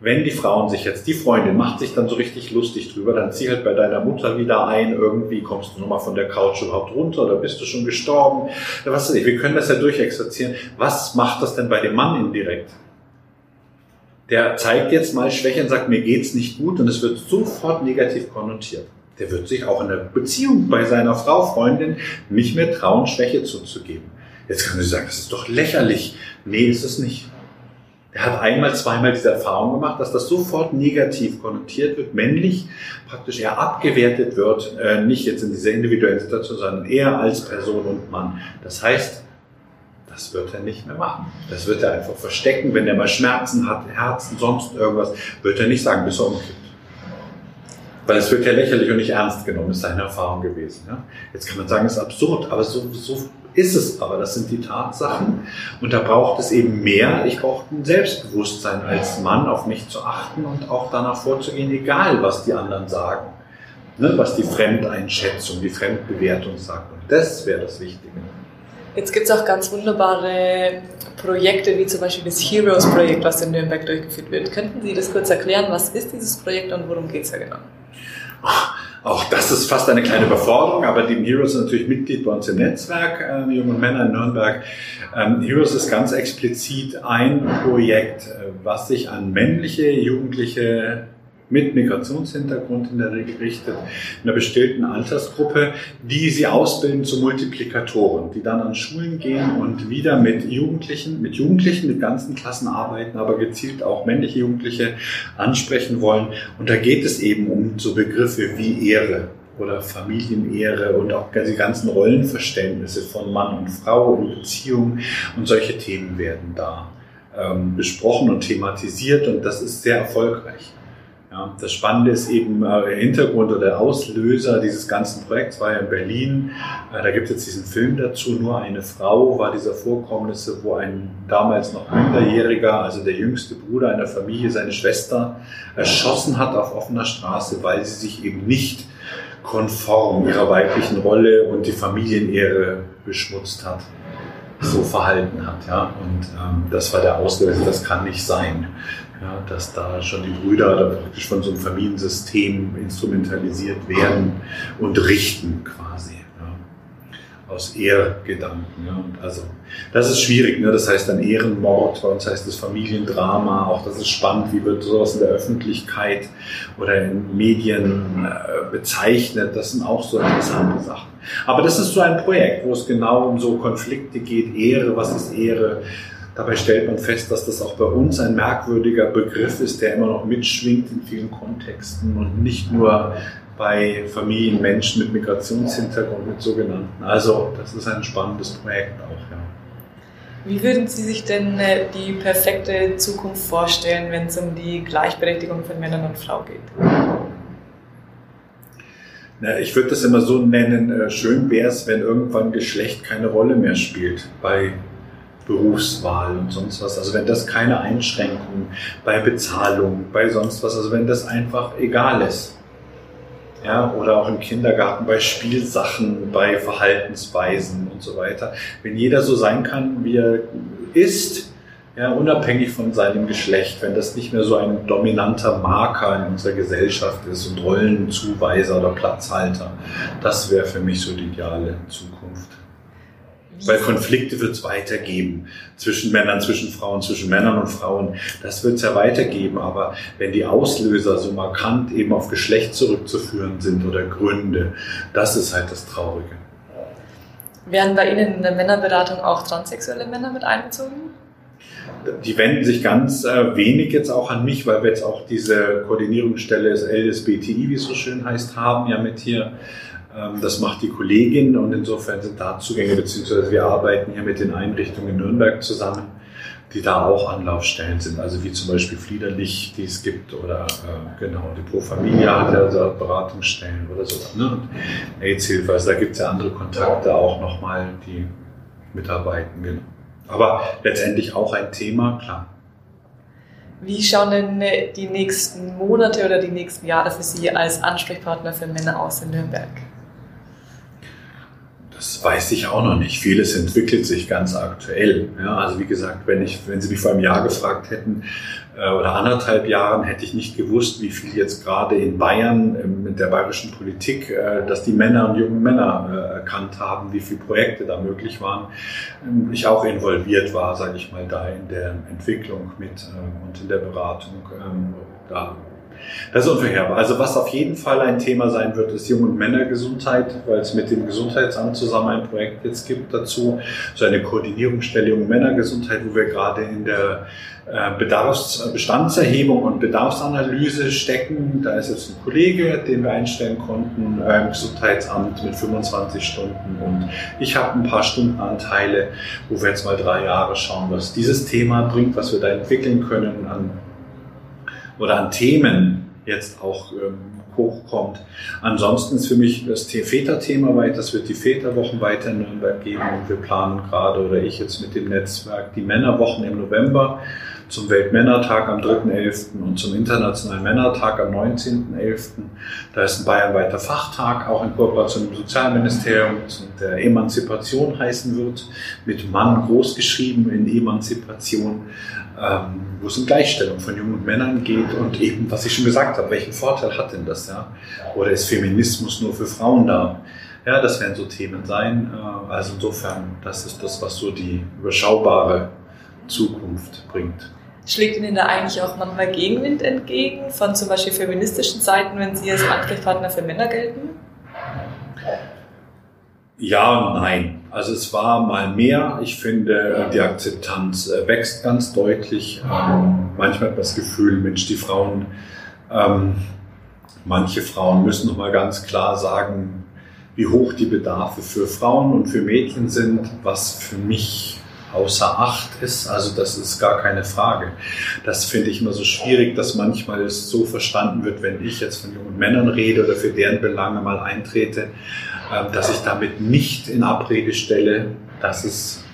wenn die Frauen sich jetzt, die Freundin macht sich dann so richtig lustig drüber, dann zieh halt bei deiner Mutter wieder ein, irgendwie kommst du nochmal von der Couch überhaupt runter oder bist du schon gestorben? Was weiß ich, wir können das ja durchexerzieren. Was macht das denn bei dem Mann indirekt? Der zeigt jetzt mal Schwäche und sagt, mir geht's nicht gut und es wird sofort negativ konnotiert. Der wird sich auch in der Beziehung bei seiner Frau, Freundin nicht mehr trauen, Schwäche zuzugeben. Jetzt kann sie sagen, das ist doch lächerlich. Nee, ist es nicht. Er hat einmal, zweimal diese Erfahrung gemacht, dass das sofort negativ konnotiert wird, männlich praktisch eher abgewertet wird, äh, nicht jetzt in dieser individuellen Situation, sondern eher als Person und Mann. Das heißt, das wird er nicht mehr machen. Das wird er einfach verstecken. Wenn er mal Schmerzen hat, Herzen, sonst irgendwas, wird er nicht sagen, bis er umkippt. Weil es wird ja lächerlich und nicht ernst genommen, ist seine Erfahrung gewesen. Ja? Jetzt kann man sagen, es ist absurd, aber so, so ist es aber. Das sind die Tatsachen. Und da braucht es eben mehr. Ich brauche ein Selbstbewusstsein als Mann, auf mich zu achten und auch danach vorzugehen, egal was die anderen sagen. Ne? Was die Fremdeinschätzung, die Fremdbewertung sagt. Und das wäre das Wichtige. Jetzt gibt es auch ganz wunderbare Projekte, wie zum Beispiel das Heroes-Projekt, was in Nürnberg durchgeführt wird. Könnten Sie das kurz erklären? Was ist dieses Projekt und worum geht es da genau? Auch das ist fast eine kleine Überforderung, aber die Heroes sind natürlich Mitglied bei uns im Netzwerk, äh, Junge Männer in Nürnberg. Ähm, Heroes ist ganz explizit ein Projekt, äh, was sich an männliche Jugendliche mit Migrationshintergrund in der Regel richtet, in einer bestimmten Altersgruppe, die sie ausbilden zu Multiplikatoren, die dann an Schulen gehen und wieder mit Jugendlichen, mit Jugendlichen, mit ganzen Klassen arbeiten, aber gezielt auch männliche Jugendliche ansprechen wollen. Und da geht es eben um so Begriffe wie Ehre, oder Familienehre und auch die ganzen Rollenverständnisse von Mann und Frau und Beziehungen und solche Themen werden da ähm, besprochen und thematisiert und das ist sehr erfolgreich. Das Spannende ist eben äh, der Hintergrund oder der Auslöser dieses ganzen Projekts war ja in Berlin. Äh, da gibt es jetzt diesen Film dazu. Nur eine Frau war dieser Vorkommnisse, wo ein damals noch Minderjähriger, also der jüngste Bruder einer Familie, seine Schwester erschossen hat auf offener Straße, weil sie sich eben nicht konform ihrer weiblichen Rolle und die Familienehre beschmutzt hat so verhalten hat. Ja? Und ähm, das war der Auslöser, das kann nicht sein ja, dass da schon die Brüder da praktisch von so einem Familiensystem instrumentalisiert werden und richten quasi. Ja, aus Ehrgedanken. Ja. Und also, das ist schwierig. Ne? Das heißt dann Ehrenmord, bei uns heißt es Familiendrama. Auch das ist spannend, wie wird sowas in der Öffentlichkeit oder in Medien äh, bezeichnet. Das sind auch so interessante Sachen. Aber das ist so ein Projekt, wo es genau um so Konflikte geht. Ehre, was ist Ehre? Dabei stellt man fest, dass das auch bei uns ein merkwürdiger Begriff ist, der immer noch mitschwingt in vielen Kontexten und nicht nur bei Familien, Menschen mit Migrationshintergrund, mit sogenannten. Also das ist ein spannendes Projekt auch, ja. Wie würden Sie sich denn äh, die perfekte Zukunft vorstellen, wenn es um die Gleichberechtigung von Männern und Frauen geht? Na, ich würde das immer so nennen, äh, schön wäre es, wenn irgendwann Geschlecht keine Rolle mehr spielt bei Berufswahl und sonst was. Also wenn das keine Einschränkungen bei Bezahlung, bei sonst was, also wenn das einfach egal ist. Ja, oder auch im Kindergarten bei Spielsachen, bei Verhaltensweisen und so weiter. Wenn jeder so sein kann, wie er ist, ja, unabhängig von seinem Geschlecht, wenn das nicht mehr so ein dominanter Marker in unserer Gesellschaft ist und Rollenzuweiser oder Platzhalter, das wäre für mich so die ideale Zukunft. Weil Konflikte wird es weitergeben zwischen Männern, zwischen Frauen, zwischen Männern und Frauen. Das wird es ja weitergeben. Aber wenn die Auslöser so markant eben auf Geschlecht zurückzuführen sind oder Gründe, das ist halt das Traurige. Werden bei Ihnen in der Männerberatung auch transsexuelle Männer mit einbezogen? Die wenden sich ganz äh, wenig jetzt auch an mich, weil wir jetzt auch diese Koordinierungsstelle des LSBTI, wie es so schön heißt, haben, ja mit hier das macht die Kollegin und insofern sind da Zugänge, beziehungsweise wir arbeiten hier mit den Einrichtungen in Nürnberg zusammen, die da auch Anlaufstellen sind, also wie zum Beispiel Fliederlich, die es gibt, oder äh, genau, die Pro Familia hat ja so Beratungsstellen oder so, ne? und AIDS-Hilfe, also da gibt es ja andere Kontakte auch nochmal, die mitarbeiten, genau. Aber letztendlich auch ein Thema, klar. Wie schauen denn äh, die nächsten Monate oder die nächsten Jahre für Sie als Ansprechpartner für Männer aus in Nürnberg? Das weiß ich auch noch nicht. Vieles entwickelt sich ganz aktuell. Ja, also wie gesagt, wenn, ich, wenn Sie mich vor einem Jahr gefragt hätten äh, oder anderthalb Jahren, hätte ich nicht gewusst, wie viel jetzt gerade in Bayern äh, mit der bayerischen Politik, äh, dass die Männer und jungen Männer äh, erkannt haben, wie viele Projekte da möglich waren. Ähm, ich auch involviert war, sage ich mal, da in der Entwicklung mit ähm, und in der Beratung. Ähm, da das ist unverheerbar. Also was auf jeden Fall ein Thema sein wird, ist Jung- und Männergesundheit, weil es mit dem Gesundheitsamt zusammen ein Projekt jetzt gibt dazu, so eine Koordinierungsstelle Jung- und Männergesundheit, wo wir gerade in der äh, Bedarfs-, Bestandserhebung und Bedarfsanalyse stecken. Da ist jetzt ein Kollege, den wir einstellen konnten im Gesundheitsamt mit 25 Stunden und ich habe ein paar Stundenanteile, wo wir jetzt mal drei Jahre schauen, was dieses Thema bringt, was wir da entwickeln können an oder an Themen jetzt auch ähm, hochkommt. Ansonsten ist für mich das Väterthema weiter, es wird die Väterwochen weiter in Nürnberg geben und wir planen gerade oder ich jetzt mit dem Netzwerk die Männerwochen im November zum Weltmännertag am 3.11. und zum Internationalen Männertag am 19.11. Da ist ein bayernweiter Fachtag, auch in Kooperation mit dem Sozialministerium, der Emanzipation heißen wird, mit Mann großgeschrieben in Emanzipation, ähm, wo es um Gleichstellung von jungen Männern geht und eben, was ich schon gesagt habe, welchen Vorteil hat denn das? Ja? Oder ist Feminismus nur für Frauen da? Ja, das werden so Themen sein. Äh, also insofern, das ist das, was so die überschaubare Zukunft bringt. Schlägt Ihnen da eigentlich auch manchmal Gegenwind entgegen von zum Beispiel feministischen Seiten, wenn Sie als Ansprechpartner für Männer gelten? Ja und nein. Also es war mal mehr. Ich finde, die Akzeptanz äh, wächst ganz deutlich. Ähm, manchmal hat man das Gefühl, Mensch, die Frauen, ähm, manche Frauen müssen noch mal ganz klar sagen, wie hoch die Bedarfe für Frauen und für Mädchen sind, was für mich außer Acht ist. Also das ist gar keine Frage. Das finde ich immer so schwierig, dass manchmal es so verstanden wird, wenn ich jetzt von jungen Männern rede oder für deren Belange mal eintrete, dass ich damit nicht in Abrede stelle, dass es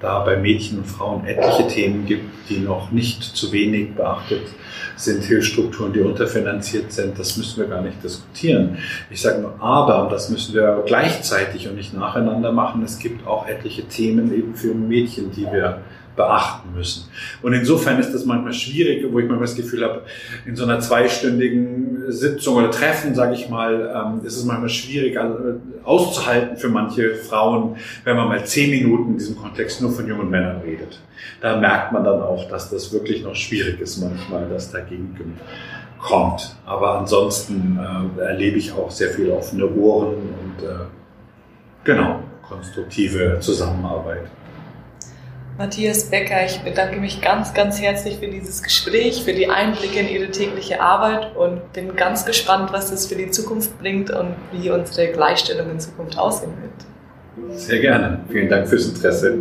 da bei Mädchen und Frauen etliche Themen gibt, die noch nicht zu wenig beachtet sind Hilfsstrukturen, die unterfinanziert sind. Das müssen wir gar nicht diskutieren. Ich sage nur aber, und das müssen wir gleichzeitig und nicht nacheinander machen, es gibt auch etliche Themen eben für Mädchen, die wir beachten müssen. Und insofern ist das manchmal schwierig, wo ich manchmal das Gefühl habe, in so einer zweistündigen Sitzung oder Treffen, sage ich mal, ähm, ist es manchmal schwierig äh, auszuhalten für manche Frauen, wenn man mal zehn Minuten in diesem Kontext nur von jungen Männern redet da merkt man dann auch, dass das wirklich noch schwierig ist manchmal, dass dagegen kommt. Aber ansonsten äh, erlebe ich auch sehr viel offene Ohren und äh, genau, konstruktive Zusammenarbeit. Matthias Becker, ich bedanke mich ganz, ganz herzlich für dieses Gespräch, für die Einblicke in Ihre tägliche Arbeit und bin ganz gespannt, was das für die Zukunft bringt und wie unsere Gleichstellung in Zukunft aussehen wird. Sehr gerne. Vielen Dank fürs Interesse.